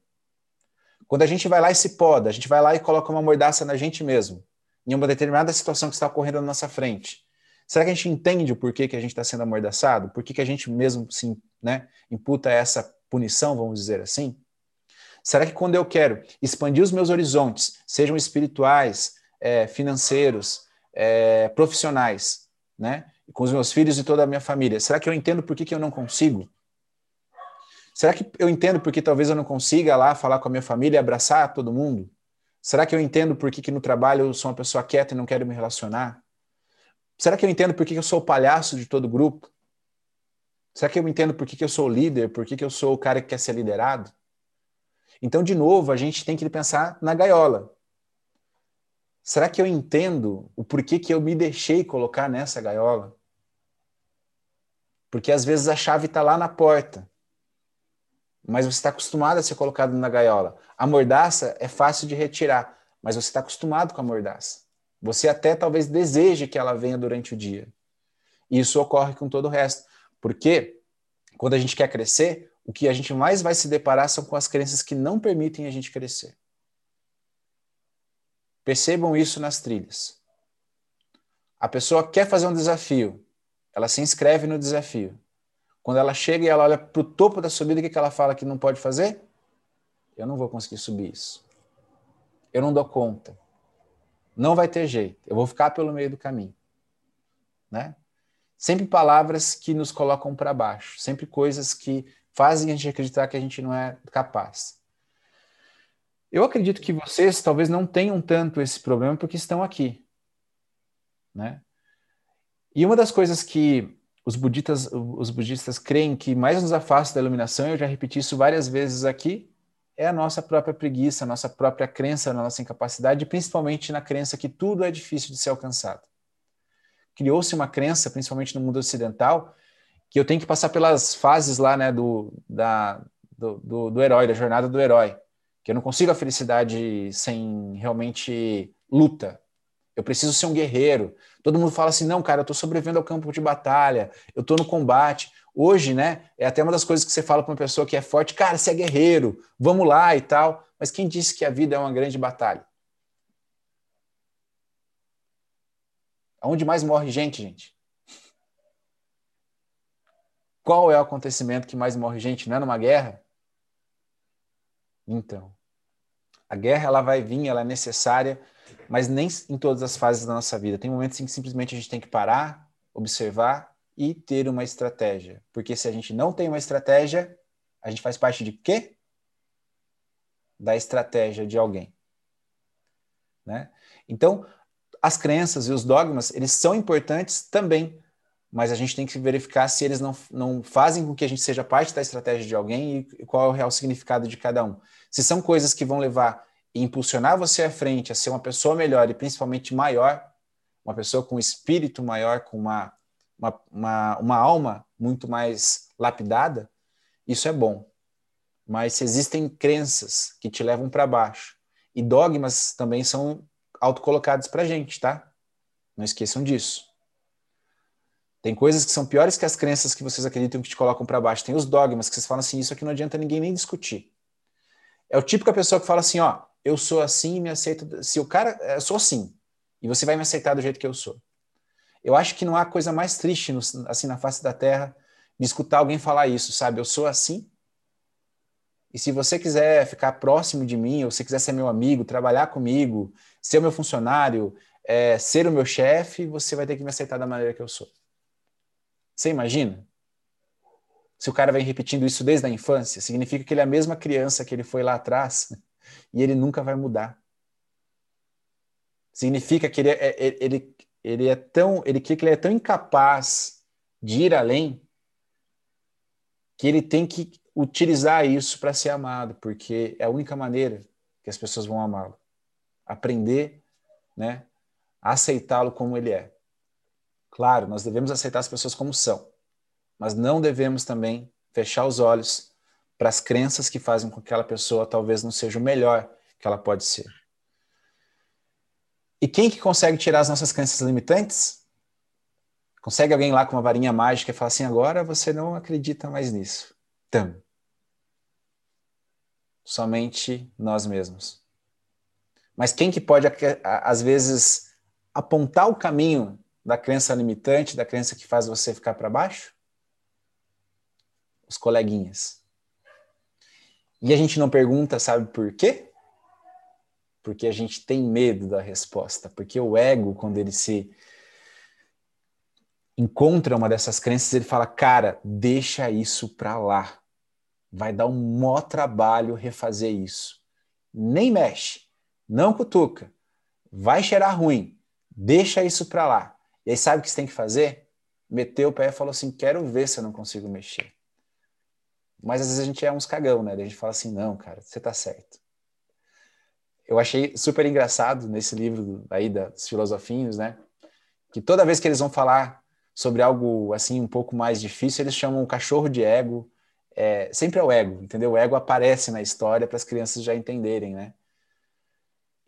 Quando a gente vai lá e se poda, a gente vai lá e coloca uma mordaça na gente mesmo, em uma determinada situação que está ocorrendo na nossa frente. Será que a gente entende o porquê que a gente está sendo amordaçado? Por que, a gente mesmo se né, imputa essa punição, vamos dizer assim? Será que quando eu quero expandir os meus horizontes, sejam espirituais, é, financeiros, é, profissionais, né, com os meus filhos e toda a minha família, será que eu entendo por que, que eu não consigo? Será que eu entendo por que talvez eu não consiga lá falar com a minha família e abraçar todo mundo? Será que eu entendo por que, que no trabalho eu sou uma pessoa quieta e não quero me relacionar? Será que eu entendo por que, eu sou o palhaço de todo o grupo? Será que eu entendo por que, eu sou o líder? Por que eu sou o cara que quer ser liderado? Então, de novo, a gente tem que pensar na gaiola. Será que eu entendo o porquê que eu me deixei colocar nessa gaiola? Porque às vezes a chave está lá na porta, mas você está acostumado a ser colocado na gaiola. A mordaça é fácil de retirar, mas você está acostumado com a mordaça. Você até talvez deseje que ela venha durante o dia. E isso ocorre com todo o resto. Porque quando a gente quer crescer, o que a gente mais vai se deparar são com as crenças que não permitem a gente crescer. Percebam isso nas trilhas. A pessoa quer fazer um desafio, ela se inscreve no desafio. Quando ela chega e ela olha para o topo da subida, o que, que ela fala que não pode fazer? Eu não vou conseguir subir isso. Eu não dou conta. Não vai ter jeito. Eu vou ficar pelo meio do caminho. Né? Sempre palavras que nos colocam para baixo, sempre coisas que fazem a gente acreditar que a gente não é capaz. Eu acredito que vocês talvez não tenham tanto esse problema porque estão aqui, né? E uma das coisas que os budistas, os budistas creem que mais nos afasta da iluminação, eu já repeti isso várias vezes aqui, é a nossa própria preguiça, a nossa própria crença na nossa incapacidade, principalmente na crença que tudo é difícil de ser alcançado. Criou-se uma crença, principalmente no mundo ocidental, que eu tenho que passar pelas fases lá, né, do, da, do, do, do herói, da jornada do herói. Que eu não consigo a felicidade sem realmente luta. Eu preciso ser um guerreiro. Todo mundo fala assim: não, cara, eu estou sobrevivendo ao campo de batalha, eu estou no combate. Hoje, né, é até uma das coisas que você fala para uma pessoa que é forte: cara, você é guerreiro, vamos lá e tal. Mas quem disse que a vida é uma grande batalha? Aonde mais morre gente, gente? Qual é o acontecimento que mais morre gente? Não é numa guerra? Então, a guerra ela vai vir, ela é necessária, mas nem em todas as fases da nossa vida. Tem momentos em que simplesmente a gente tem que parar, observar e ter uma estratégia. Porque se a gente não tem uma estratégia, a gente faz parte de quê? Da estratégia de alguém. Né? Então, as crenças e os dogmas, eles são importantes também mas a gente tem que verificar se eles não, não fazem com que a gente seja parte da estratégia de alguém e qual é o real significado de cada um. Se são coisas que vão levar e impulsionar você à frente, a ser uma pessoa melhor e principalmente maior, uma pessoa com espírito maior, com uma, uma, uma, uma alma muito mais lapidada, isso é bom. Mas se existem crenças que te levam para baixo e dogmas também são autocolocados para a gente, tá? Não esqueçam disso. Tem coisas que são piores que as crenças que vocês acreditam que te colocam para baixo. Tem os dogmas que vocês falam assim, isso aqui não adianta ninguém nem discutir. É o típico pessoa que fala assim, ó, eu sou assim e me aceito. Se o cara, eu sou assim e você vai me aceitar do jeito que eu sou. Eu acho que não há coisa mais triste no, assim na face da terra de escutar alguém falar isso, sabe? Eu sou assim. E se você quiser ficar próximo de mim, ou se quiser ser meu amigo, trabalhar comigo, ser o meu funcionário, é, ser o meu chefe, você vai ter que me aceitar da maneira que eu sou. Você imagina? Se o cara vem repetindo isso desde a infância, significa que ele é a mesma criança que ele foi lá atrás e ele nunca vai mudar. Significa que ele é, é ele, ele é tão, ele que ele é tão incapaz de ir além que ele tem que utilizar isso para ser amado, porque é a única maneira que as pessoas vão amá-lo. Aprender, né, a aceitá-lo como ele é. Claro, nós devemos aceitar as pessoas como são, mas não devemos também fechar os olhos para as crenças que fazem com que aquela pessoa talvez não seja o melhor que ela pode ser. E quem que consegue tirar as nossas crenças limitantes? Consegue alguém lá com uma varinha mágica e falar assim: agora você não acredita mais nisso. Então, Somente nós mesmos. Mas quem que pode, às vezes, apontar o caminho da crença limitante, da crença que faz você ficar para baixo? Os coleguinhas. E a gente não pergunta, sabe por quê? Porque a gente tem medo da resposta. Porque o ego, quando ele se encontra uma dessas crenças, ele fala: cara, deixa isso para lá. Vai dar um mó trabalho refazer isso. Nem mexe, não cutuca, vai cheirar ruim, deixa isso para lá. E aí sabe o que você tem que fazer? Meteu o pé e falou assim: quero ver se eu não consigo mexer. Mas às vezes a gente é uns cagão, né? A gente fala assim: não, cara, você tá certo. Eu achei super engraçado nesse livro aí dos filosofinhos, né? Que toda vez que eles vão falar sobre algo assim um pouco mais difícil, eles chamam o cachorro de ego. É, sempre é o ego, entendeu? O ego aparece na história para as crianças já entenderem, né?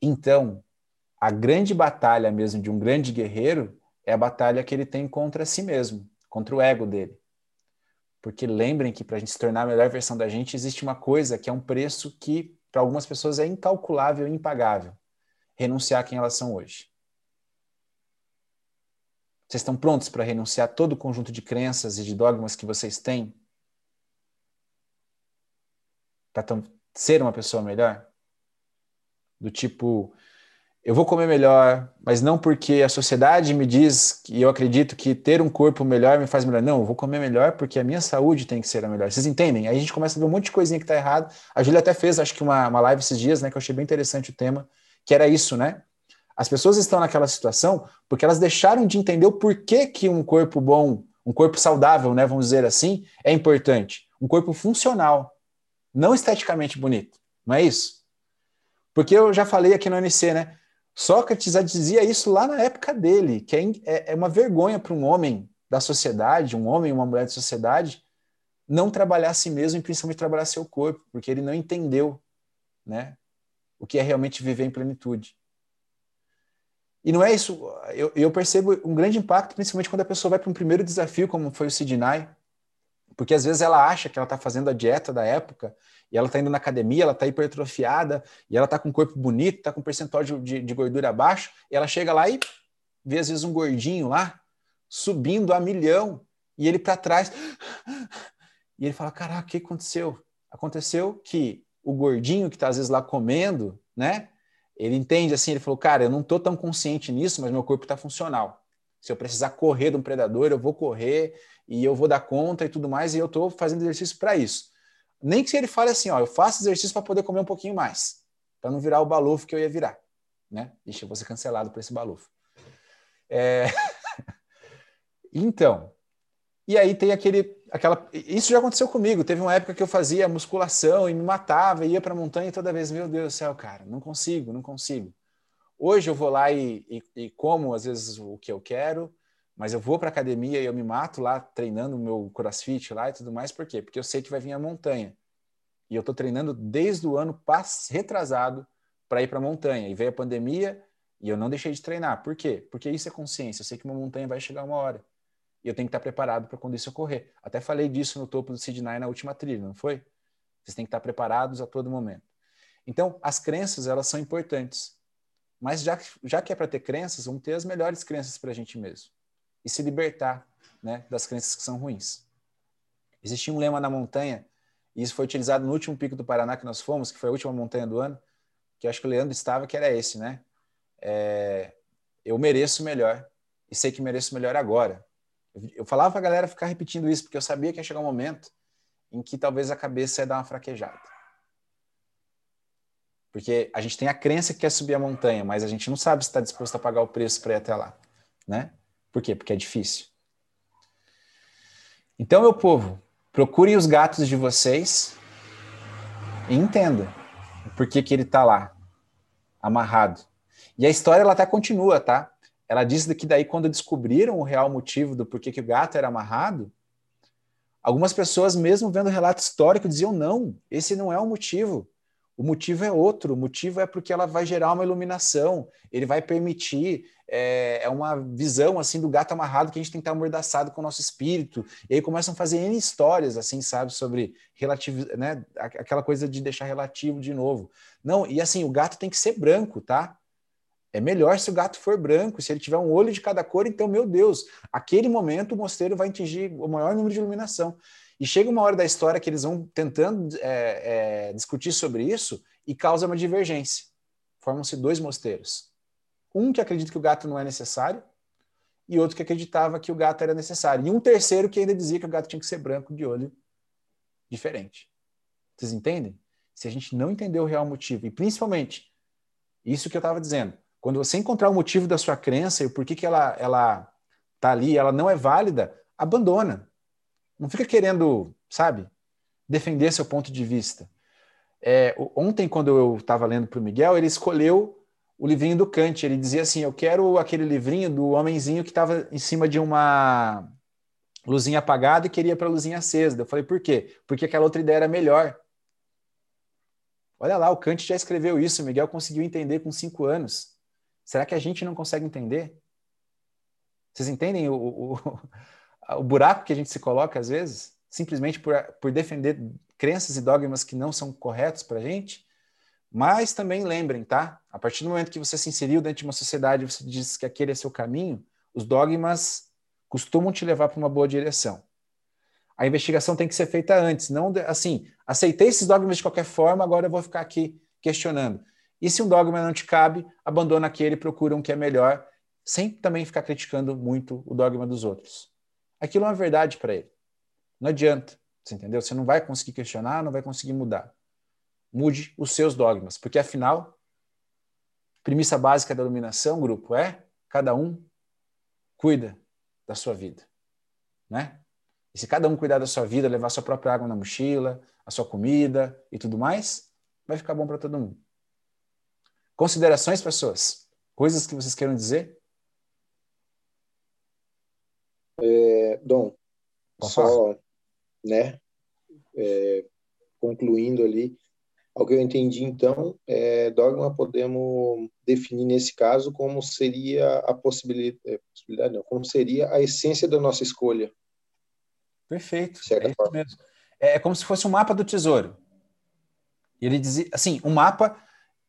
Então, a grande batalha mesmo de um grande guerreiro é a batalha que ele tem contra si mesmo, contra o ego dele. Porque lembrem que para a gente se tornar a melhor versão da gente, existe uma coisa que é um preço que para algumas pessoas é incalculável e impagável. Renunciar a quem elas são hoje. Vocês estão prontos para renunciar todo o conjunto de crenças e de dogmas que vocês têm? Para ser uma pessoa melhor? Do tipo, eu vou comer melhor, mas não porque a sociedade me diz e eu acredito que ter um corpo melhor me faz melhor. Não, eu vou comer melhor porque a minha saúde tem que ser a melhor. Vocês entendem? Aí a gente começa a ver um monte de coisinha que está errado. A Júlia até fez, acho que uma, uma live esses dias, né, que eu achei bem interessante o tema, que era isso, né? As pessoas estão naquela situação porque elas deixaram de entender o porquê que um corpo bom, um corpo saudável, né, vamos dizer assim, é importante. Um corpo funcional, não esteticamente bonito. Não é isso? Porque eu já falei aqui no NC, né? Sócrates já dizia isso lá na época dele, que é, é, é uma vergonha para um homem da sociedade, um homem uma mulher da sociedade, não trabalhar a si mesmo e principalmente trabalhar seu corpo, porque ele não entendeu né, o que é realmente viver em plenitude. E não é isso, eu, eu percebo um grande impacto, principalmente quando a pessoa vai para um primeiro desafio, como foi o Sidney, porque às vezes ela acha que ela está fazendo a dieta da época, e ela está indo na academia, ela está hipertrofiada, e ela está com um corpo bonito, está com um percentual de, de, gordura baixo, e ela chega lá e vê às vezes um gordinho lá, subindo a milhão, e ele para trás, e ele fala, caraca, o que aconteceu? Aconteceu que o gordinho que está às vezes lá comendo, né, ele entende assim, ele falou, cara, eu não estou tão consciente nisso, mas meu corpo está funcional. Se eu precisar correr de um predador, eu vou correr e eu vou dar conta e tudo mais, e eu estou fazendo exercício para isso. Nem que ele fale assim, ó, eu faço exercício para poder comer um pouquinho mais, para não virar o balufo que eu ia virar, né? Ixi, eu vou ser cancelado por esse balufo. É... então, e aí tem aquele, aquela, isso já aconteceu comigo. Teve uma época que eu fazia musculação e me matava, ia para a montanha e toda vez, meu Deus do céu, cara, não consigo, não consigo. Hoje eu vou lá e, e, e como às vezes o que eu quero, mas eu vou para academia e eu me mato lá treinando o meu CrossFit lá e tudo mais. Por quê? Porque eu sei que vai vir a montanha. E eu estou treinando desde o ano pass retrasado para ir para a montanha. E veio a pandemia e eu não deixei de treinar. Por quê? Porque isso é consciência. Eu sei que uma montanha vai chegar uma hora. E eu tenho que estar preparado para quando isso ocorrer. Até falei disso no topo do Sidney na última trilha, não foi? Vocês têm que estar preparados a todo momento. Então, as crenças, elas são importantes. Mas já, já que é para ter crenças, vamos ter as melhores crenças para a gente mesmo. E se libertar né, das crenças que são ruins. Existia um lema na montanha, e isso foi utilizado no último pico do Paraná que nós fomos, que foi a última montanha do ano, que acho que o Leandro estava, que era esse, né? É, eu mereço melhor, e sei que mereço melhor agora. Eu falava para a galera ficar repetindo isso, porque eu sabia que ia chegar um momento em que talvez a cabeça ia dar uma fraquejada. Porque a gente tem a crença que quer subir a montanha, mas a gente não sabe se está disposto a pagar o preço para ir até lá. Né? Por quê? Porque é difícil. Então, meu povo, procurem os gatos de vocês e entenda por que, que ele está lá, amarrado. E a história ela até continua, tá? ela diz que daí quando descobriram o real motivo do porquê que o gato era amarrado, algumas pessoas mesmo vendo o relato histórico diziam não, esse não é o motivo. O motivo é outro, o motivo é porque ela vai gerar uma iluminação, ele vai permitir, é, é uma visão assim do gato amarrado que a gente tem que estar amordaçado com o nosso espírito, e aí começam a fazer N histórias, assim, sabe, sobre relativo, né, aquela coisa de deixar relativo de novo. Não, e assim, o gato tem que ser branco, tá? É melhor se o gato for branco, se ele tiver um olho de cada cor, então, meu Deus, aquele momento o mosteiro vai atingir o maior número de iluminação. E chega uma hora da história que eles vão tentando é, é, discutir sobre isso e causa uma divergência. Formam-se dois mosteiros. Um que acredita que o gato não é necessário e outro que acreditava que o gato era necessário. E um terceiro que ainda dizia que o gato tinha que ser branco de olho diferente. Vocês entendem? Se a gente não entender o real motivo, e principalmente isso que eu estava dizendo, quando você encontrar o motivo da sua crença e o porquê que ela ela tá ali, ela não é válida, abandona. Não fica querendo, sabe, defender seu ponto de vista. É, ontem, quando eu estava lendo para o Miguel, ele escolheu o livrinho do Kant. Ele dizia assim: Eu quero aquele livrinho do homenzinho que estava em cima de uma luzinha apagada e queria para a luzinha acesa. Eu falei: Por quê? Porque aquela outra ideia era melhor. Olha lá, o Kant já escreveu isso, o Miguel conseguiu entender com cinco anos. Será que a gente não consegue entender? Vocês entendem o, o, o buraco que a gente se coloca às vezes, simplesmente por, por defender crenças e dogmas que não são corretos para a gente. Mas também lembrem, tá? A partir do momento que você se inseriu dentro de uma sociedade, você diz que aquele é seu caminho, os dogmas costumam te levar para uma boa direção. A investigação tem que ser feita antes, não assim, aceitei esses dogmas de qualquer forma, agora eu vou ficar aqui questionando. E se um dogma não te cabe, abandona aquele, procura um que é melhor, sem também ficar criticando muito o dogma dos outros aquilo é uma verdade para ele. Não adianta, você entendeu? Você não vai conseguir questionar, não vai conseguir mudar. Mude os seus dogmas, porque afinal, premissa básica da iluminação, grupo, é cada um cuida da sua vida, né? E se cada um cuidar da sua vida, levar sua própria água na mochila, a sua comida e tudo mais, vai ficar bom para todo mundo. Considerações, pessoas? Coisas que vocês queiram dizer? É, Dom, só, né, é, concluindo ali, ao que eu entendi, então, é, dogma podemos definir nesse caso como seria a possibilidade, é, possibilidade não, como seria a essência da nossa escolha. Perfeito, é isso mesmo. É, é como se fosse um mapa do tesouro. Ele dizia, assim, o um mapa,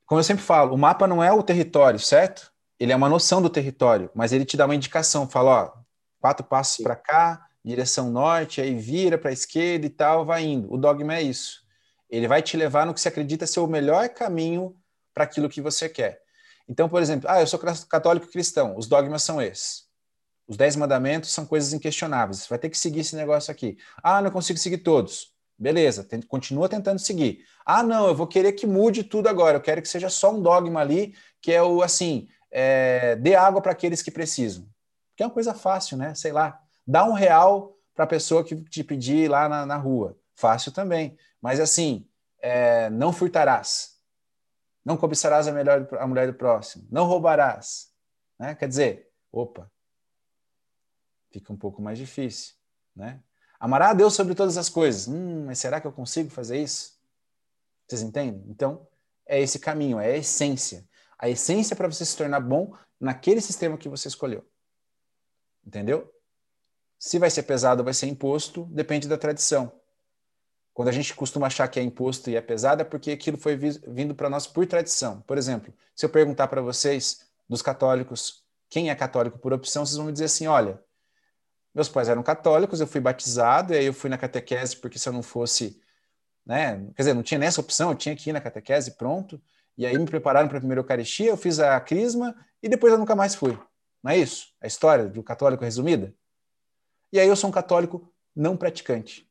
como eu sempre falo, o mapa não é o território, certo? Ele é uma noção do território, mas ele te dá uma indicação, fala, ó, quatro passos para cá, direção norte, aí vira para a esquerda e tal, vai indo. O dogma é isso. Ele vai te levar no que se acredita ser o melhor caminho para aquilo que você quer. Então, por exemplo, ah, eu sou católico cristão, os dogmas são esses. Os dez mandamentos são coisas inquestionáveis. Você vai ter que seguir esse negócio aqui. Ah, não consigo seguir todos. Beleza, tem, continua tentando seguir. Ah, não, eu vou querer que mude tudo agora. Eu quero que seja só um dogma ali, que é o assim, é, dê água para aqueles que precisam que é uma coisa fácil, né? Sei lá, dá um real para a pessoa que te pedir lá na, na, rua. Fácil também. Mas assim, é, não furtarás. Não cobiçarás a, melhor, a mulher do próximo. Não roubarás. Né? Quer dizer, opa, fica um pouco mais difícil. Né? Amará a Deus sobre todas as coisas. Hum, mas será que eu consigo fazer isso? Vocês entendem? Então, é esse caminho, é a essência. A essência para você se tornar bom naquele sistema que você escolheu. Entendeu? Se vai ser pesado vai ser imposto, depende da tradição. Quando a gente costuma achar que é imposto e é pesado, é porque aquilo foi vindo para nós por tradição. Por exemplo, se eu perguntar para vocês, dos católicos, quem é católico por opção, vocês vão me dizer assim: olha, meus pais eram católicos, eu fui batizado, e aí eu fui na catequese, porque se eu não fosse, né, quer dizer, não tinha nessa opção, eu tinha que ir na catequese, pronto. E aí me prepararam para a primeira Eucaristia, eu fiz a crisma e depois eu nunca mais fui. Não é isso? A história do católico resumida? E aí eu sou um católico não praticante.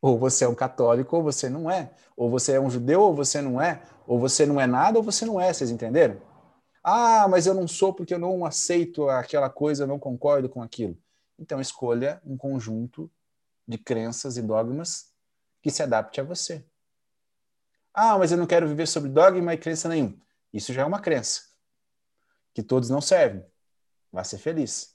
Ou você é um católico ou você não é. Ou você é um judeu ou você não é. Ou você não é nada ou você não é. Vocês entenderam? Ah, mas eu não sou porque eu não aceito aquela coisa, eu não concordo com aquilo. Então escolha um conjunto de crenças e dogmas que se adapte a você. Ah, mas eu não quero viver sobre dogma e crença nenhum. Isso já é uma crença que todos não servem vai ser feliz.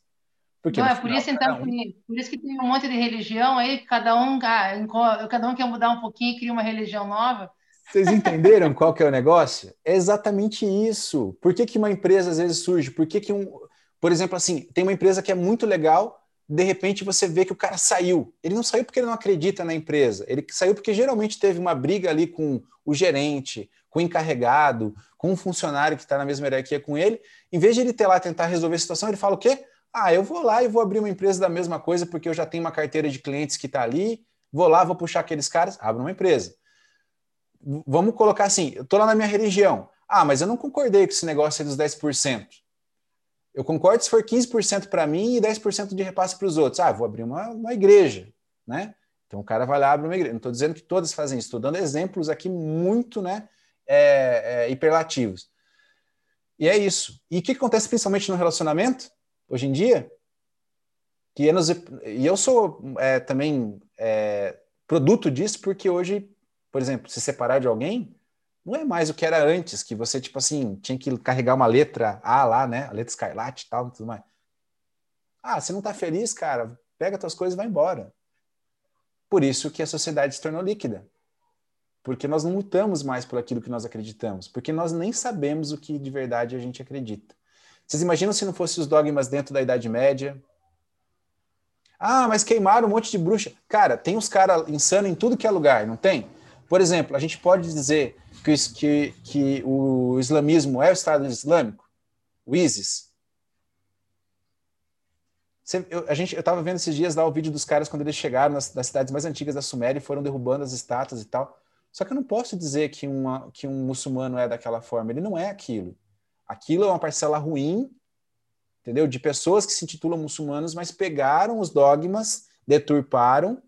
Porque não, é por isso, então, um... por isso que tem um monte de religião aí, cada um, ah, cada um quer mudar um pouquinho, cria uma religião nova. Vocês entenderam qual que é o negócio? É exatamente isso. Por que, que uma empresa às vezes surge? Por que, que um. Por exemplo, assim, tem uma empresa que é muito legal, de repente você vê que o cara saiu. Ele não saiu porque ele não acredita na empresa, ele saiu porque geralmente teve uma briga ali com o gerente, com o encarregado, com um funcionário que está na mesma hierarquia com ele. Em vez de ele ter lá tentar resolver a situação, ele fala o quê? Ah, eu vou lá e vou abrir uma empresa da mesma coisa porque eu já tenho uma carteira de clientes que está ali, vou lá, vou puxar aqueles caras, abro uma empresa. Vamos colocar assim, eu estou lá na minha religião. Ah, mas eu não concordei com esse negócio dos 10%. Eu concordo se for 15% para mim e 10% de repasse para os outros. Ah, vou abrir uma, uma igreja, né? Então o cara vai lá abrir uma igreja. Não estou dizendo que todas fazem isso, estou dando exemplos aqui muito né, é, é, hiperlativos. E é isso. E o que acontece principalmente no relacionamento, hoje em dia? Que é nos, e eu sou é, também é, produto disso, porque hoje, por exemplo, se separar de alguém, não é mais o que era antes, que você, tipo assim, tinha que carregar uma letra A lá, né? A letra escarlate e tal, tudo mais. Ah, você não tá feliz, cara? Pega tuas coisas e vai embora. Por isso que a sociedade se tornou líquida. Porque nós não lutamos mais por aquilo que nós acreditamos. Porque nós nem sabemos o que de verdade a gente acredita. Vocês imaginam se não fossem os dogmas dentro da Idade Média? Ah, mas queimaram um monte de bruxa. Cara, tem os caras insanos em tudo que é lugar, não tem? Por exemplo, a gente pode dizer que, que, que o islamismo é o Estado Islâmico, o ISIS. Eu, a gente, eu estava vendo esses dias lá o vídeo dos caras quando eles chegaram nas, nas, cidades mais antigas da Suméria e foram derrubando as estátuas e tal. Só que eu não posso dizer que, uma, que um muçulmano é daquela forma. Ele não é aquilo. Aquilo é uma parcela ruim, entendeu? De pessoas que se intitulam muçulmanos, mas pegaram os dogmas, deturparam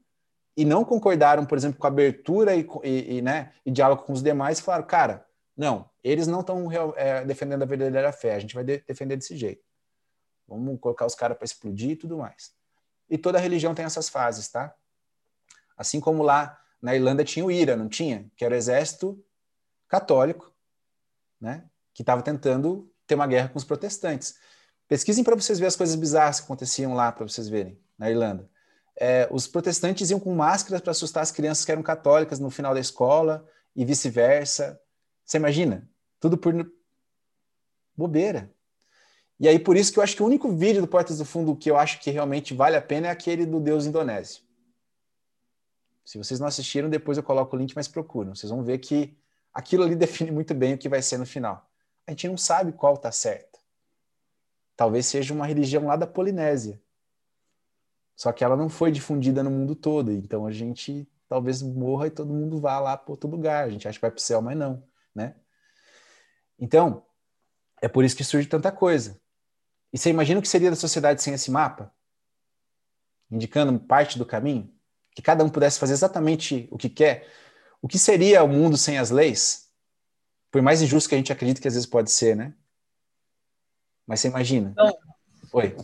e não concordaram, por exemplo, com a abertura e, e, e né, e diálogo com os demais, falaram, cara, não, eles não estão é, defendendo a verdadeira fé, a gente vai de, defender desse jeito. Vamos colocar os caras para explodir e tudo mais. E toda religião tem essas fases, tá? Assim como lá na Irlanda tinha o IRA, não tinha? Que era o exército católico, né? Que estava tentando ter uma guerra com os protestantes. Pesquisem para vocês verem as coisas bizarras que aconteciam lá, para vocês verem, na Irlanda é, os protestantes iam com máscaras para assustar as crianças que eram católicas no final da escola e vice-versa. Você imagina? Tudo por bobeira. E aí, por isso que eu acho que o único vídeo do Portas do Fundo que eu acho que realmente vale a pena é aquele do Deus Indonésio. Se vocês não assistiram, depois eu coloco o link, mas procuram. Vocês vão ver que aquilo ali define muito bem o que vai ser no final. A gente não sabe qual está certo. Talvez seja uma religião lá da Polinésia. Só que ela não foi difundida no mundo todo. Então a gente talvez morra e todo mundo vá lá para outro lugar. A gente acha que vai para o céu, mas não, né? Então, é por isso que surge tanta coisa. E você imagina o que seria da sociedade sem esse mapa? Indicando parte do caminho? Que cada um pudesse fazer exatamente o que quer? O que seria o mundo sem as leis? Por mais injusto que a gente acredite que às vezes pode ser, né? Mas você imagina. Bom, Oi.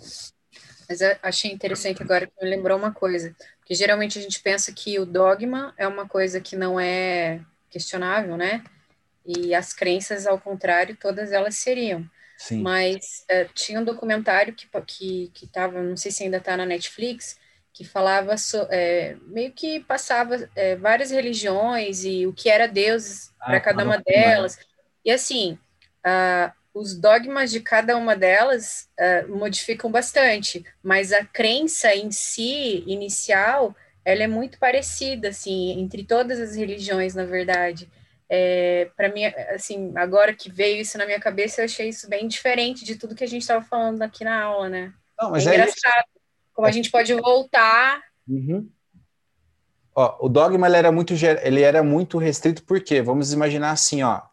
Mas eu achei interessante agora que me lembrou uma coisa, porque geralmente a gente pensa que o dogma é uma coisa que não é questionável, né? E as crenças, ao contrário, todas elas seriam. Sim. Mas uh, tinha um documentário que que que estava, não sei se ainda está na Netflix, que falava so, é, meio que passava é, várias religiões e o que era Deus ah, para cada uma delas. E assim, uh, os dogmas de cada uma delas uh, modificam bastante, mas a crença em si, inicial, ela é muito parecida, assim, entre todas as religiões, na verdade. É, para mim, assim, agora que veio isso na minha cabeça, eu achei isso bem diferente de tudo que a gente estava falando aqui na aula, né? Não, mas é, é engraçado como a gente pode voltar. Uhum. Ó, o dogma ele era muito ele era muito restrito porque vamos imaginar assim, ó,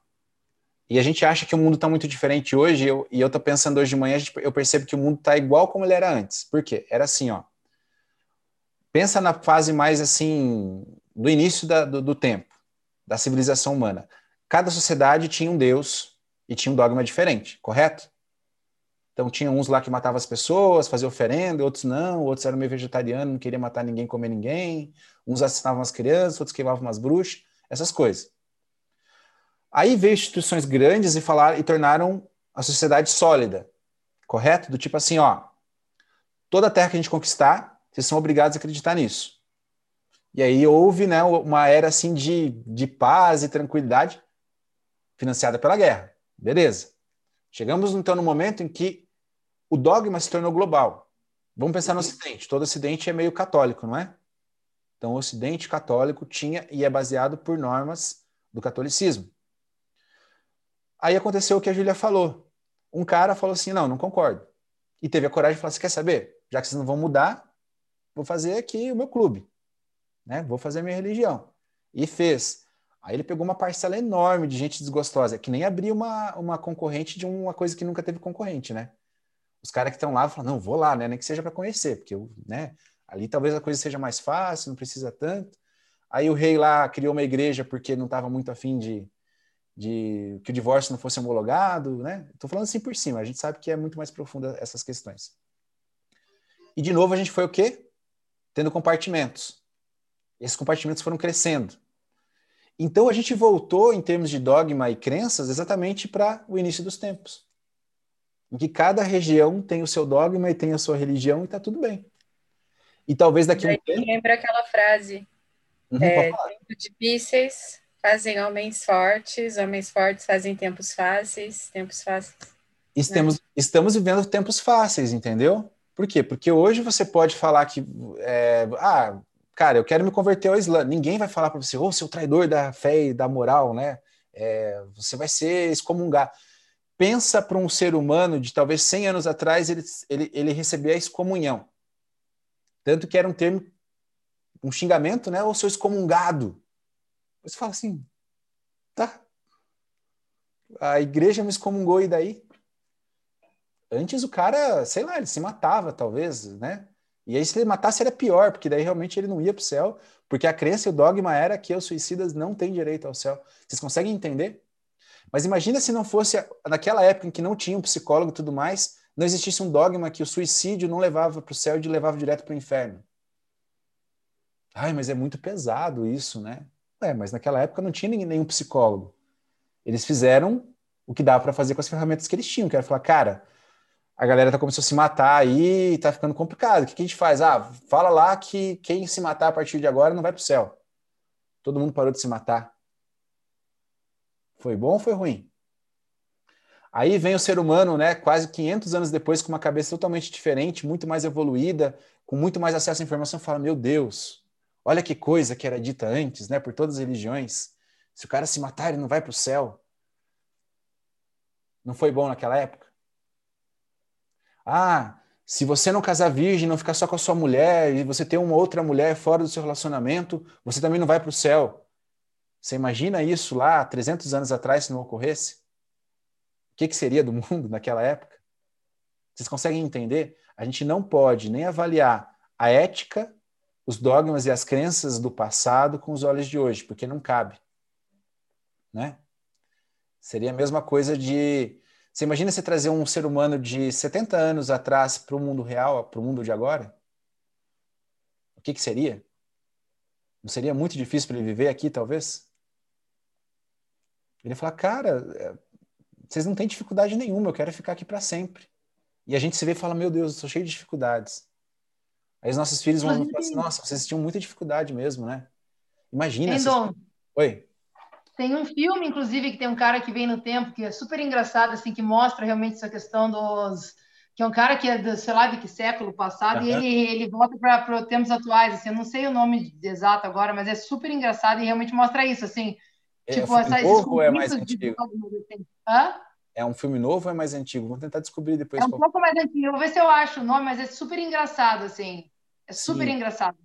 e a gente acha que o mundo está muito diferente hoje, eu, e eu estou pensando hoje de manhã, eu percebo que o mundo está igual como ele era antes. Por quê? Era assim, ó. Pensa na fase mais assim, do início da, do, do tempo, da civilização humana. Cada sociedade tinha um deus e tinha um dogma diferente, correto? Então tinha uns lá que matavam as pessoas, faziam oferenda, outros não, outros eram meio vegetarianos, não queriam matar ninguém, comer ninguém, uns assassinavam as crianças, outros queimavam as bruxas, essas coisas. Aí veio instituições grandes e falaram e tornaram a sociedade sólida, correto? Do tipo assim, ó, toda a terra que a gente conquistar, vocês são obrigados a acreditar nisso. E aí houve né, uma era assim de, de paz e tranquilidade financiada pela guerra. Beleza. Chegamos então no momento em que o dogma se tornou global. Vamos pensar no Ocidente. Todo Ocidente é meio católico, não é? Então, o Ocidente católico tinha e é baseado por normas do catolicismo. Aí aconteceu o que a Júlia falou. Um cara falou assim: não, não concordo. E teve a coragem de falar: você quer saber? Já que vocês não vão mudar, vou fazer aqui o meu clube. Né? Vou fazer a minha religião. E fez. Aí ele pegou uma parcela enorme de gente desgostosa, que nem abrir uma, uma concorrente de uma coisa que nunca teve concorrente, né? Os caras que estão lá falam, não, vou lá, né? Nem que seja para conhecer, porque eu, né? Ali talvez a coisa seja mais fácil, não precisa tanto. Aí o rei lá criou uma igreja porque não estava muito afim de, de que o divórcio não fosse homologado, né? Estou falando assim por cima, a gente sabe que é muito mais profunda essas questões. E de novo a gente foi o quê? Tendo compartimentos. Esses compartimentos foram crescendo. Então a gente voltou, em termos de dogma e crenças, exatamente para o início dos tempos. Em que cada região tem o seu dogma e tem a sua religião e está tudo bem. E talvez daqui a um tempo. Lembra aquela frase: uhum, é, difíceis fazem homens fortes, homens fortes fazem tempos fáceis, tempos fáceis. Estamos, né? estamos vivendo tempos fáceis, entendeu? Por quê? Porque hoje você pode falar que. É, ah, cara, eu quero me converter ao Islã. Ninguém vai falar para você, ô, oh, seu traidor da fé e da moral, né? É, você vai ser excomungar. Pensa para um ser humano de talvez 100 anos atrás, ele, ele, ele recebia a excomunhão. Tanto que era um termo, um xingamento, né? Ou sou excomungado. Você fala assim, tá. A igreja me excomungou e daí? Antes o cara, sei lá, ele se matava, talvez, né? E aí, se ele matasse, era pior, porque daí realmente ele não ia para o céu, porque a crença e o dogma era que os suicidas não têm direito ao céu. Vocês conseguem entender? Mas imagina se não fosse naquela época em que não tinha um psicólogo e tudo mais, não existisse um dogma que o suicídio não levava para o céu e levava direto para o inferno. Ai, mas é muito pesado isso, né? É, mas naquela época não tinha nenhum psicólogo. Eles fizeram o que dava para fazer com as ferramentas que eles tinham, que era falar, cara, a galera tá começando a se matar aí, tá ficando complicado. O que, que a gente faz? Ah, fala lá que quem se matar a partir de agora não vai para o céu. Todo mundo parou de se matar. Foi bom ou foi ruim? Aí vem o ser humano, né, quase 500 anos depois, com uma cabeça totalmente diferente, muito mais evoluída, com muito mais acesso à informação, fala: Meu Deus, olha que coisa que era dita antes, né, por todas as religiões. Se o cara se matar, ele não vai para o céu. Não foi bom naquela época? Ah, se você não casar virgem, não ficar só com a sua mulher, e você ter uma outra mulher fora do seu relacionamento, você também não vai para o céu. Você imagina isso lá 300 anos atrás se não ocorresse? O que, que seria do mundo naquela época? Vocês conseguem entender? A gente não pode nem avaliar a ética, os dogmas e as crenças do passado com os olhos de hoje, porque não cabe. Né? Seria a mesma coisa de você imagina você trazer um ser humano de 70 anos atrás para o mundo real, para o mundo de agora? O que, que seria? Não seria muito difícil para ele viver aqui, talvez? Ele ia falar, cara, é, vocês não têm dificuldade nenhuma, eu quero ficar aqui para sempre. E a gente se vê e fala, meu Deus, eu sou cheio de dificuldades. Aí os nossos filhos vão falar assim, nossa, vocês tinham muita dificuldade mesmo, né? Imagina. Essas... Oi. Tem um filme, inclusive, que tem um cara que vem no tempo, que é super engraçado, assim, que mostra realmente essa questão dos. Que é um cara que é, do, sei lá, de que século passado, uhum. e ele, ele volta para os tempos atuais, assim, eu não sei o nome exato agora, mas é super engraçado e realmente mostra isso, assim. É, tipo, essa, novo ou é mais antigo? Assim. Hã? É um filme novo ou é mais antigo? Vamos tentar descobrir depois. É um qual... pouco mais antigo, vou ver se eu acho o nome, mas é super engraçado, assim. É super Sim. engraçado.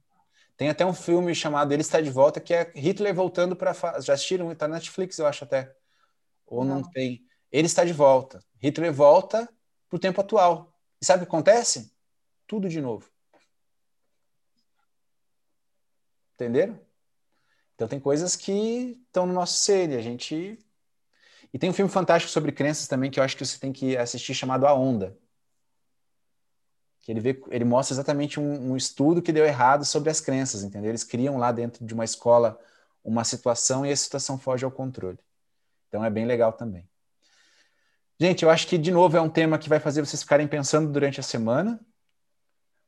Tem até um filme chamado Ele Está de Volta, que é Hitler voltando para. Já assistiram? Está na Netflix, eu acho até. Ou não. não tem. Ele está de volta. Hitler volta para o tempo atual. E sabe o que acontece? Tudo de novo. Entenderam? Então tem coisas que estão no nosso ser e a gente. E tem um filme fantástico sobre crenças também que eu acho que você tem que assistir chamado A Onda que ele, vê, ele mostra exatamente um, um, estudo que deu errado sobre as crenças, entendeu? Eles criam lá dentro de uma escola uma situação e a situação foge ao controle. Então é bem legal também. Gente, eu acho que, de novo, é um tema que vai fazer vocês ficarem pensando durante a semana.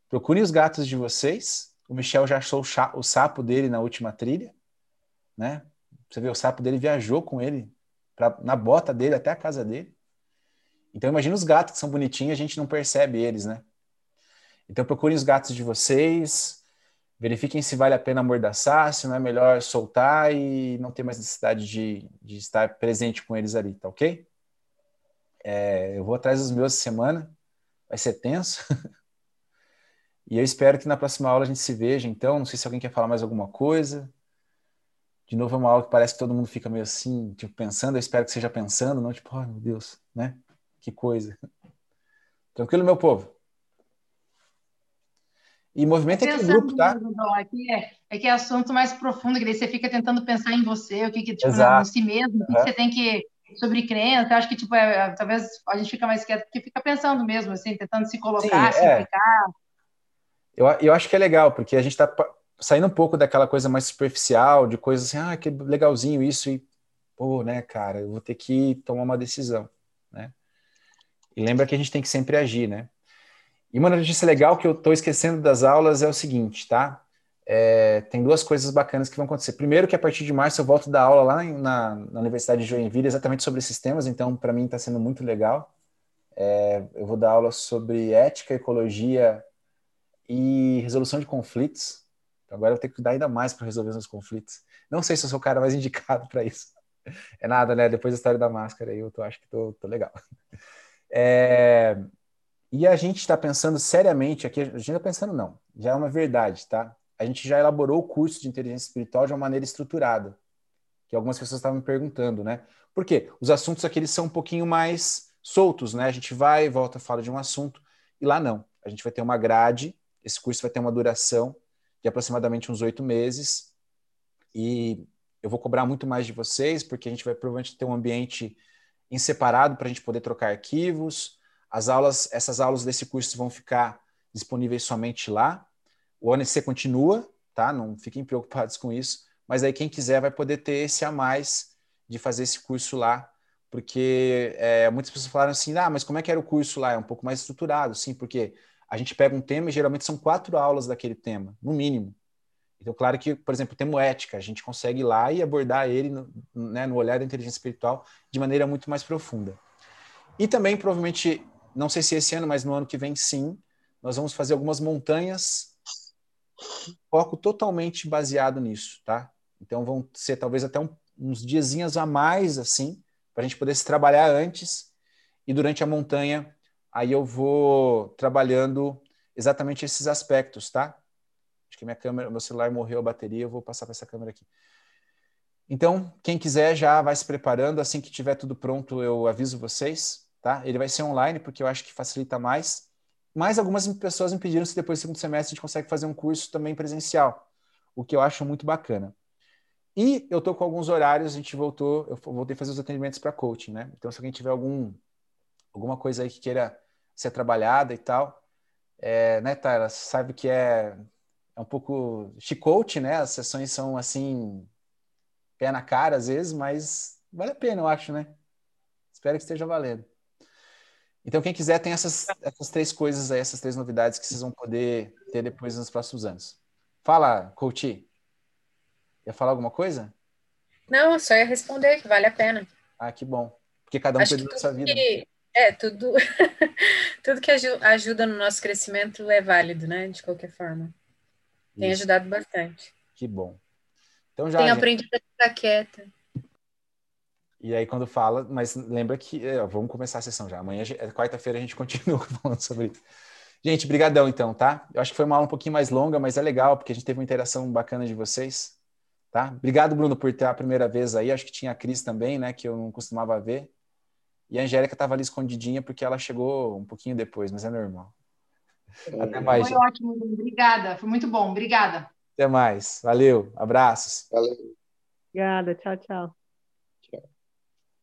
Procurem os gatos de vocês, O Michel já achou o sapo dele na última trilha, né? Você vê, o sapo dele viajou com ele pra, na bota dele até a casa dele. Então imagina os gatos que são bonitinhos, a gente não percebe eles, né? Então procurem os gatos de vocês, verifiquem se vale a pena amordaçar, se não é melhor soltar e não ter mais necessidade de, de estar presente com eles ali, tá ok? É, eu vou atrás dos meus essa semana, vai ser tenso. e eu espero que na próxima aula a gente se veja, então. Não sei se alguém quer falar mais alguma coisa. De novo, é uma aula que parece que todo mundo fica meio assim, tipo, pensando. Eu espero que seja pensando, não tipo, oh, meu Deus, né? Que coisa. Tranquilo, meu povo? E movimento é aquele grupo, tá? Aqui é, é que é assunto mais profundo, que daí você fica tentando pensar em você, o que, que tipo, em si mesmo, o que, uhum. que você tem que sobre crença, acho que tipo, é, talvez a gente fica mais quieto porque fica pensando mesmo, assim, tentando se colocar, Sim, se é. Eu, eu acho que é legal, porque a gente está saindo um pouco daquela coisa mais superficial, de coisas assim, ah, que legalzinho isso, e, pô, né, cara, eu vou ter que tomar uma decisão, né? E lembra que a gente tem que sempre agir, né? E uma notícia legal que eu estou esquecendo das aulas é o seguinte, tá? É, tem duas coisas bacanas que vão acontecer. Primeiro, que a partir de março eu volto da aula lá na, na Universidade de Joinville exatamente sobre sistemas, então para mim está sendo muito legal. É, eu vou dar aula sobre ética, ecologia e resolução de conflitos. Agora eu tenho que dar ainda mais para resolver os conflitos. Não sei se eu sou o cara mais indicado para isso. É nada, né? Depois da história da máscara aí, eu tô, acho que tô, tô legal. É, e a gente está pensando seriamente aqui, a gente está pensando não, já é uma verdade, tá? A gente já elaborou o curso de inteligência espiritual de uma maneira estruturada, que algumas pessoas estavam me perguntando, né? Por quê? Os assuntos aqui eles são um pouquinho mais soltos, né? A gente vai, volta, fala de um assunto, e lá não. A gente vai ter uma grade, esse curso vai ter uma duração de aproximadamente uns oito meses, e eu vou cobrar muito mais de vocês, porque a gente vai provavelmente ter um ambiente em separado para a gente poder trocar arquivos, as aulas, essas aulas desse curso vão ficar disponíveis somente lá. O ONC continua, tá? Não fiquem preocupados com isso. Mas aí quem quiser vai poder ter esse a mais de fazer esse curso lá, porque é, muitas pessoas falaram assim, ah, mas como é que era o curso lá? É um pouco mais estruturado, sim, porque a gente pega um tema e geralmente são quatro aulas daquele tema, no mínimo. Então, claro que, por exemplo, o tema ética, a gente consegue ir lá e abordar ele no, né, no olhar da inteligência espiritual de maneira muito mais profunda. E também, provavelmente, não sei se esse ano, mas no ano que vem sim, nós vamos fazer algumas montanhas, foco totalmente baseado nisso, tá? Então vão ser talvez até um, uns diazinhos a mais, assim, para a gente poder se trabalhar antes, e durante a montanha, aí eu vou trabalhando exatamente esses aspectos, tá? Acho que minha câmera, meu celular morreu a bateria, eu vou passar para essa câmera aqui. Então, quem quiser já vai se preparando, assim que tiver tudo pronto, eu aviso vocês tá? Ele vai ser online porque eu acho que facilita mais. Mas algumas pessoas me pediram se depois do segundo semestre a gente consegue fazer um curso também presencial, o que eu acho muito bacana. E eu tô com alguns horários, a gente voltou, eu voltei a fazer os atendimentos para coaching, né? Então, se alguém tiver algum, alguma coisa aí que queira ser trabalhada e tal, é, né, Tyler? Sabe que é, é um pouco chicote, né? As sessões são assim, pé na cara às vezes, mas vale a pena, eu acho, né? Espero que esteja valendo. Então, quem quiser, tem essas, essas três coisas aí, essas três novidades que vocês vão poder ter depois nos próximos anos. Fala, Coach. Ia falar alguma coisa? Não, só ia responder que vale a pena. Ah, que bom. Porque cada um perdeu a sua vida. Que, é, tudo, tudo que ajuda no nosso crescimento é válido, né? De qualquer forma. Tem Isso. ajudado bastante. Que bom. Então já. Tenho aprendido a ficar quieta. E aí, quando fala, mas lembra que. É, vamos começar a sessão já. Amanhã, é quarta-feira, a gente continua falando sobre isso. Gente, brigadão então, tá? Eu acho que foi uma aula um pouquinho mais longa, mas é legal, porque a gente teve uma interação bacana de vocês, tá? Obrigado, Bruno, por ter a primeira vez aí. Acho que tinha a Cris também, né, que eu não costumava ver. E a Angélica estava ali escondidinha porque ela chegou um pouquinho depois, mas é normal. Até mais. Foi gente. ótimo, obrigada. Foi muito bom, obrigada. Até mais. Valeu, abraços. Valeu. Obrigada, tchau, tchau. Tchau.